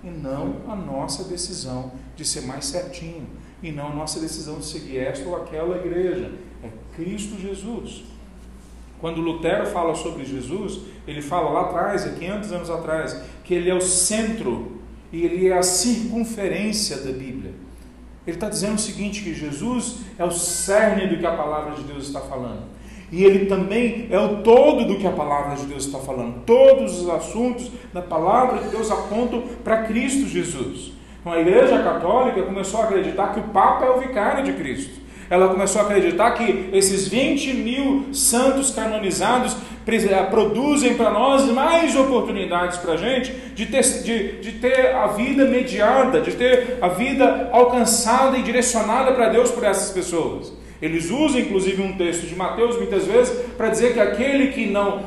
e não a nossa decisão de ser mais certinho e não nossa decisão de seguir esta ou aquela igreja. É Cristo Jesus. Quando Lutero fala sobre Jesus, ele fala lá atrás, há 500 anos atrás, que ele é o centro e ele é a circunferência da Bíblia. Ele está dizendo o seguinte: que Jesus é o cerne do que a palavra de Deus está falando. E ele também é o todo do que a palavra de Deus está falando. Todos os assuntos da palavra de Deus apontam para Cristo Jesus. Então a Igreja Católica começou a acreditar que o Papa é o vicário de Cristo. Ela começou a acreditar que esses 20 mil santos canonizados eh, produzem para nós mais oportunidades para a gente de ter, de, de ter a vida mediada, de ter a vida alcançada e direcionada para Deus por essas pessoas. Eles usam inclusive um texto de Mateus muitas vezes para dizer que aquele que não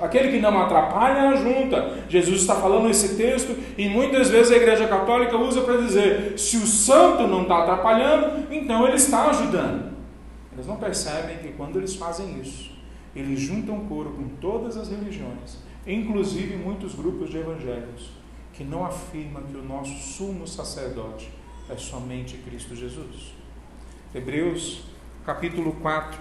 aquele que não atrapalha ajunta. Jesus está falando esse texto e muitas vezes a Igreja Católica usa para dizer se o santo não está atrapalhando, então ele está ajudando. Eles não percebem que quando eles fazem isso, eles juntam coro com todas as religiões, inclusive muitos grupos de evangélicos, que não afirmam que o nosso sumo sacerdote é somente Cristo Jesus. Hebreus capítulo 4,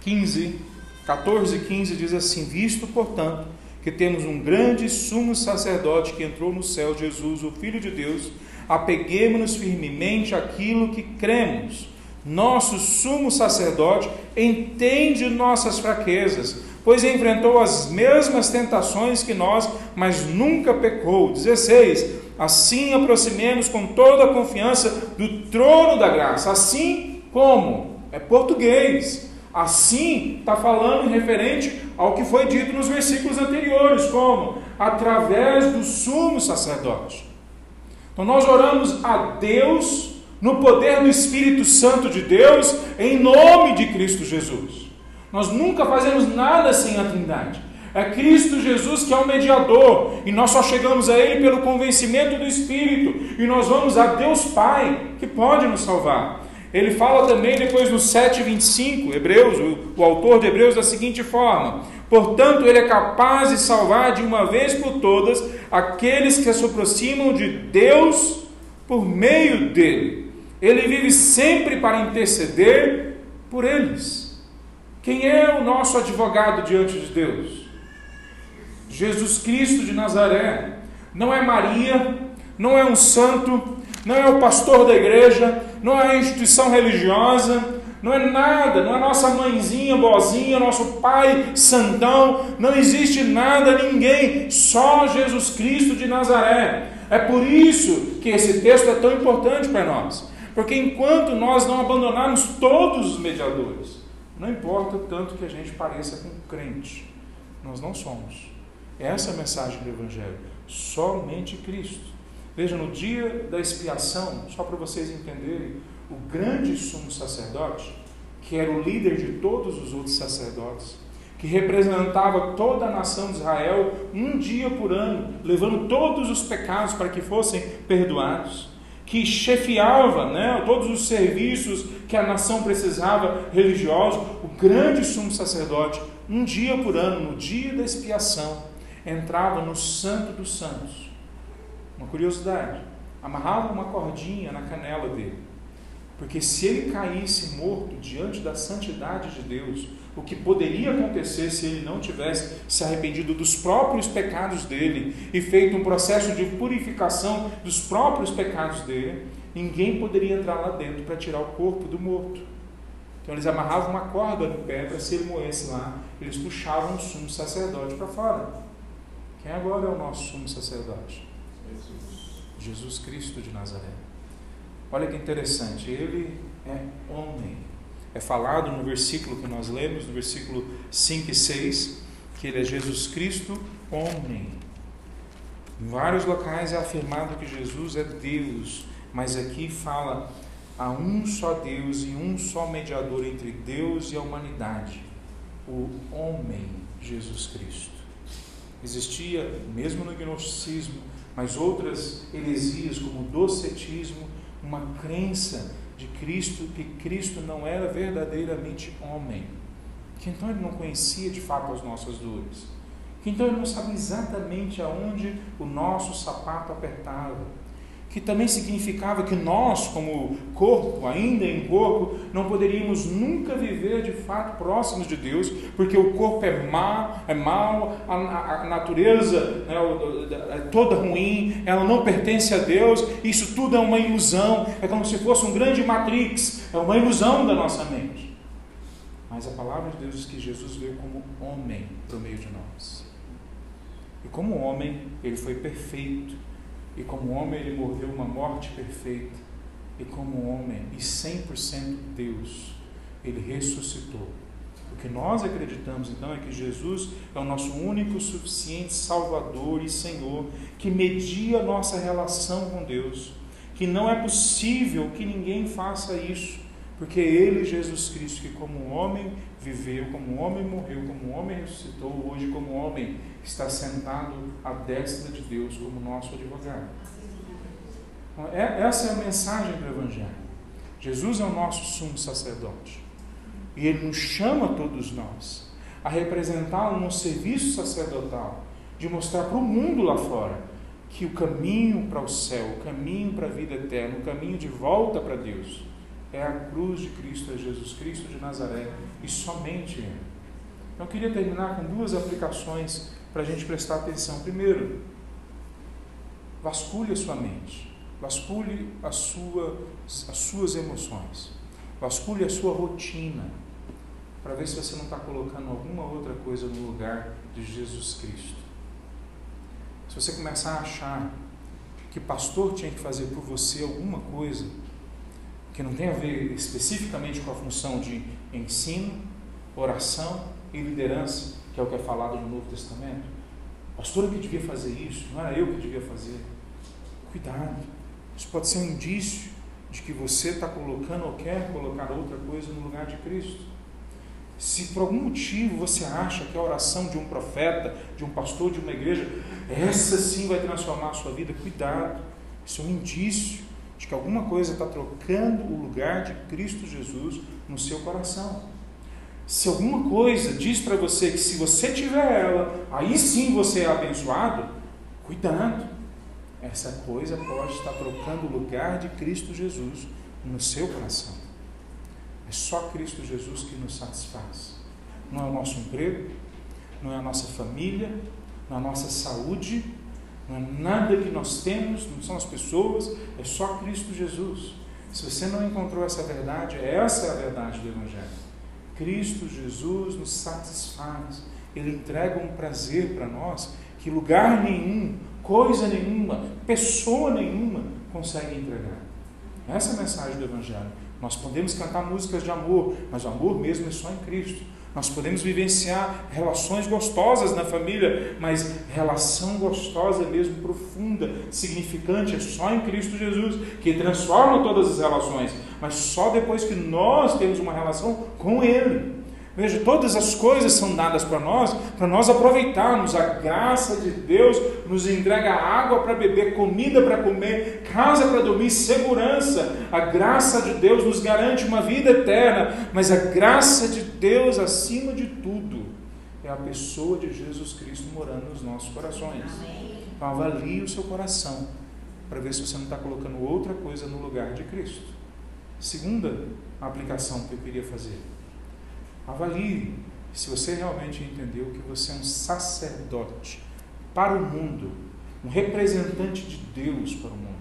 15, 14 e 15 diz assim: Visto, portanto, que temos um grande sumo sacerdote que entrou no céu, Jesus, o Filho de Deus, apeguemos-nos firmemente àquilo que cremos. Nosso sumo sacerdote entende nossas fraquezas, pois enfrentou as mesmas tentações que nós, mas nunca pecou. 16 Assim aproximemos com toda a confiança do trono da graça. Assim como? É português. Assim está falando referente ao que foi dito nos versículos anteriores, como? Através do sumo sacerdote. Então nós oramos a Deus no poder do Espírito Santo de Deus, em nome de Cristo Jesus. Nós nunca fazemos nada sem a Trindade. É Cristo Jesus que é o mediador, e nós só chegamos a Ele pelo convencimento do Espírito, e nós vamos a Deus Pai, que pode nos salvar. Ele fala também depois no 7,25, Hebreus, o, o autor de Hebreus, da seguinte forma: Portanto, Ele é capaz de salvar de uma vez por todas aqueles que se aproximam de Deus por meio dele. Ele vive sempre para interceder por eles. Quem é o nosso advogado diante de Deus? Jesus Cristo de Nazaré. Não é Maria, não é um santo, não é o pastor da igreja, não é a instituição religiosa, não é nada, não é nossa mãezinha boazinha, nosso pai santão, não existe nada, ninguém, só Jesus Cristo de Nazaré. É por isso que esse texto é tão importante para nós, porque enquanto nós não abandonarmos todos os mediadores, não importa tanto que a gente pareça com crente, nós não somos. Essa é a mensagem do Evangelho, somente Cristo. Veja, no dia da expiação, só para vocês entenderem, o grande sumo sacerdote, que era o líder de todos os outros sacerdotes, que representava toda a nação de Israel um dia por ano, levando todos os pecados para que fossem perdoados, que chefiava né, todos os serviços que a nação precisava religiosos, o grande sumo sacerdote, um dia por ano, no dia da expiação, entrava no Santo dos Santos. Uma curiosidade: amarrava uma cordinha na canela dele porque se ele caísse morto diante da santidade de Deus, o que poderia acontecer se ele não tivesse se arrependido dos próprios pecados dele e feito um processo de purificação dos próprios pecados dele, ninguém poderia entrar lá dentro para tirar o corpo do morto. Então eles amarravam uma corda no pé para se ele morresse lá, eles puxavam o sumo sacerdote para fora. Quem agora é o nosso sumo sacerdote? Jesus, Jesus Cristo de Nazaré. Olha que interessante, ele é homem. É falado no versículo que nós lemos, no versículo 5 e 6, que ele é Jesus Cristo, homem. Em vários locais é afirmado que Jesus é Deus, mas aqui fala há um só Deus e um só mediador entre Deus e a humanidade, o homem Jesus Cristo. Existia, mesmo no gnosticismo, mas outras heresias como o docetismo uma crença de Cristo que Cristo não era verdadeiramente homem, que então ele não conhecia de fato as nossas dores, que então ele não sabia exatamente aonde o nosso sapato apertava que também significava que nós, como corpo, ainda em corpo, não poderíamos nunca viver de fato próximos de Deus, porque o corpo é mal, é mal, a, a, natureza né, é toda ruim, ela não pertence a Deus, isso tudo é uma ilusão, é como se fosse um grande matrix, é uma ilusão da nossa mente. Mas a palavra de Deus diz que Jesus veio como homem por meio de nós. E como homem, ele foi perfeito e como homem ele morreu uma morte perfeita. E como homem e 100% Deus, ele ressuscitou. O que nós acreditamos então é que Jesus é o nosso único suficiente Salvador e Senhor, que media a nossa relação com Deus, que não é possível que ninguém faça isso, porque Ele, Jesus Cristo, que como homem viveu, como homem morreu, como homem ressuscitou, hoje como homem está sentado à destra de Deus como nosso advogado. É, essa é a mensagem do Evangelho. Jesus é o nosso sumo sacerdote. E Ele nos chama todos nós a representá-lo no serviço sacerdotal, de mostrar para o mundo lá fora que o caminho para o céu, o caminho para a vida eterna, o caminho de volta para Deus é a cruz de Cristo, é Jesus Cristo de Nazaré e somente Ele. Então, eu queria terminar com duas aplicações para a gente prestar atenção. Primeiro, vasculhe a sua mente, vasculhe a sua, as suas emoções, vasculhe a sua rotina, para ver se você não está colocando alguma outra coisa no lugar de Jesus Cristo. Se você começar a achar que pastor tinha que fazer por você alguma coisa, que não tem a ver especificamente com a função de ensino, oração e liderança, que é o que é falado no Novo Testamento. Pastor que devia fazer isso, não era eu que devia fazer. Cuidado, isso pode ser um indício de que você está colocando ou quer colocar outra coisa no lugar de Cristo. Se por algum motivo você acha que a oração de um profeta, de um pastor, de uma igreja, essa sim vai transformar a sua vida, cuidado, isso é um indício de que alguma coisa está trocando o lugar de Cristo Jesus no seu coração. Se alguma coisa diz para você que se você tiver ela, aí sim você é abençoado, cuidado. Essa coisa pode estar trocando o lugar de Cristo Jesus no seu coração. É só Cristo Jesus que nos satisfaz. não é o nosso emprego, não é a nossa família, não é a nossa saúde, não é nada que nós temos, não são as pessoas, é só Cristo Jesus. Se você não encontrou essa verdade, essa é a verdade do Evangelho. Cristo Jesus nos satisfaz, Ele entrega um prazer para nós que lugar nenhum, coisa nenhuma, pessoa nenhuma consegue entregar. Essa é a mensagem do Evangelho. Nós podemos cantar músicas de amor, mas o amor mesmo é só em Cristo. Nós podemos vivenciar relações gostosas na família, mas relação gostosa mesmo, profunda, significante, é só em Cristo Jesus, que transforma todas as relações, mas só depois que nós temos uma relação com Ele. Veja, todas as coisas são dadas para nós, para nós aproveitarmos. A graça de Deus nos entrega água para beber, comida para comer, casa para dormir, segurança. A graça de Deus nos garante uma vida eterna, mas a graça de Deus, acima de tudo, é a pessoa de Jesus Cristo morando nos nossos corações. Então, avalie o seu coração para ver se você não está colocando outra coisa no lugar de Cristo. Segunda aplicação que eu queria fazer Avalie se você realmente entendeu que você é um sacerdote para o mundo, um representante de Deus para o mundo.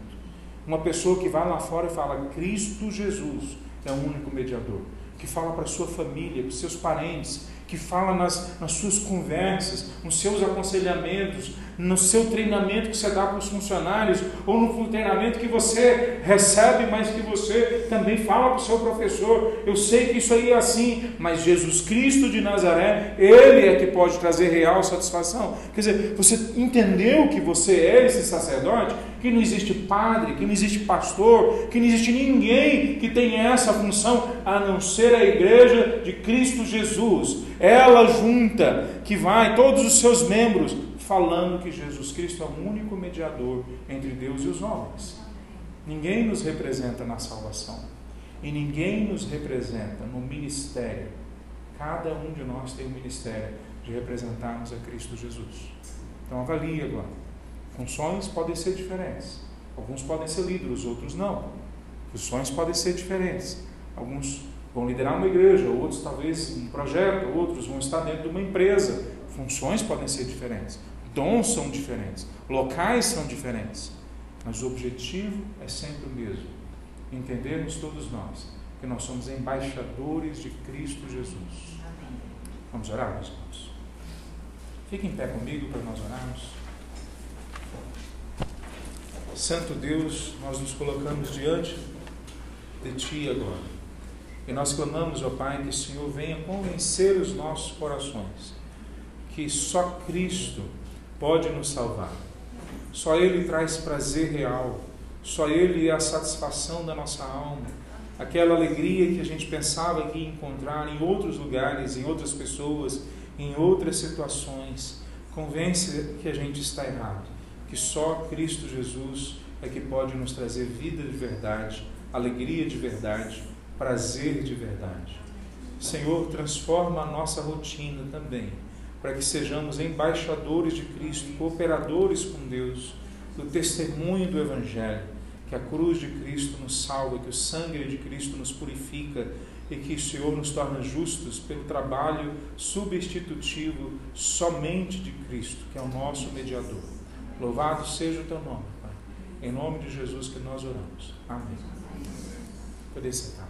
Uma pessoa que vai lá fora e fala: Cristo Jesus é o único mediador. Que fala para sua família, para seus parentes, que fala nas, nas suas conversas, nos seus aconselhamentos, no seu treinamento que você dá para os funcionários, ou no treinamento que você recebe, mas que você também fala para o seu professor. Eu sei que isso aí é assim, mas Jesus Cristo de Nazaré, Ele é que pode trazer real satisfação. Quer dizer, você entendeu que você é esse sacerdote? Que não existe padre, que não existe pastor, que não existe ninguém que tenha essa função a não ser a igreja de Cristo Jesus. Ela junta, que vai, todos os seus membros, falando que Jesus Cristo é o único mediador entre Deus e os homens. Ninguém nos representa na salvação e ninguém nos representa no ministério. Cada um de nós tem o ministério de representarmos a Cristo Jesus. Então avalie agora. Funções podem ser diferentes. Alguns podem ser líderes, outros não. Funções podem ser diferentes. Alguns vão liderar uma igreja, outros talvez um projeto, outros vão estar dentro de uma empresa. Funções podem ser diferentes. Dons são diferentes, locais são diferentes, mas o objetivo é sempre o mesmo: entendermos todos nós que nós somos embaixadores de Cristo Jesus. Vamos orar, meus irmãos? Fique em pé comigo para nós orarmos. Santo Deus, nós nos colocamos diante de Ti agora. E nós clamamos, ó Pai, que o Senhor venha convencer os nossos corações que só Cristo pode nos salvar. Só Ele traz prazer real, só Ele é a satisfação da nossa alma, aquela alegria que a gente pensava que ia encontrar em outros lugares, em outras pessoas, em outras situações. Convence que a gente está errado, que só Cristo Jesus é que pode nos trazer vida de verdade, alegria de verdade, prazer de verdade. Senhor, transforma a nossa rotina também para que sejamos embaixadores de Cristo, cooperadores com Deus, do testemunho do Evangelho, que a cruz de Cristo nos salva, que o sangue de Cristo nos purifica e que o Senhor nos torna justos pelo trabalho substitutivo somente de Cristo, que é o nosso mediador. Louvado seja o teu nome, Pai. Em nome de Jesus que nós oramos. Amém. Poder sentarmos.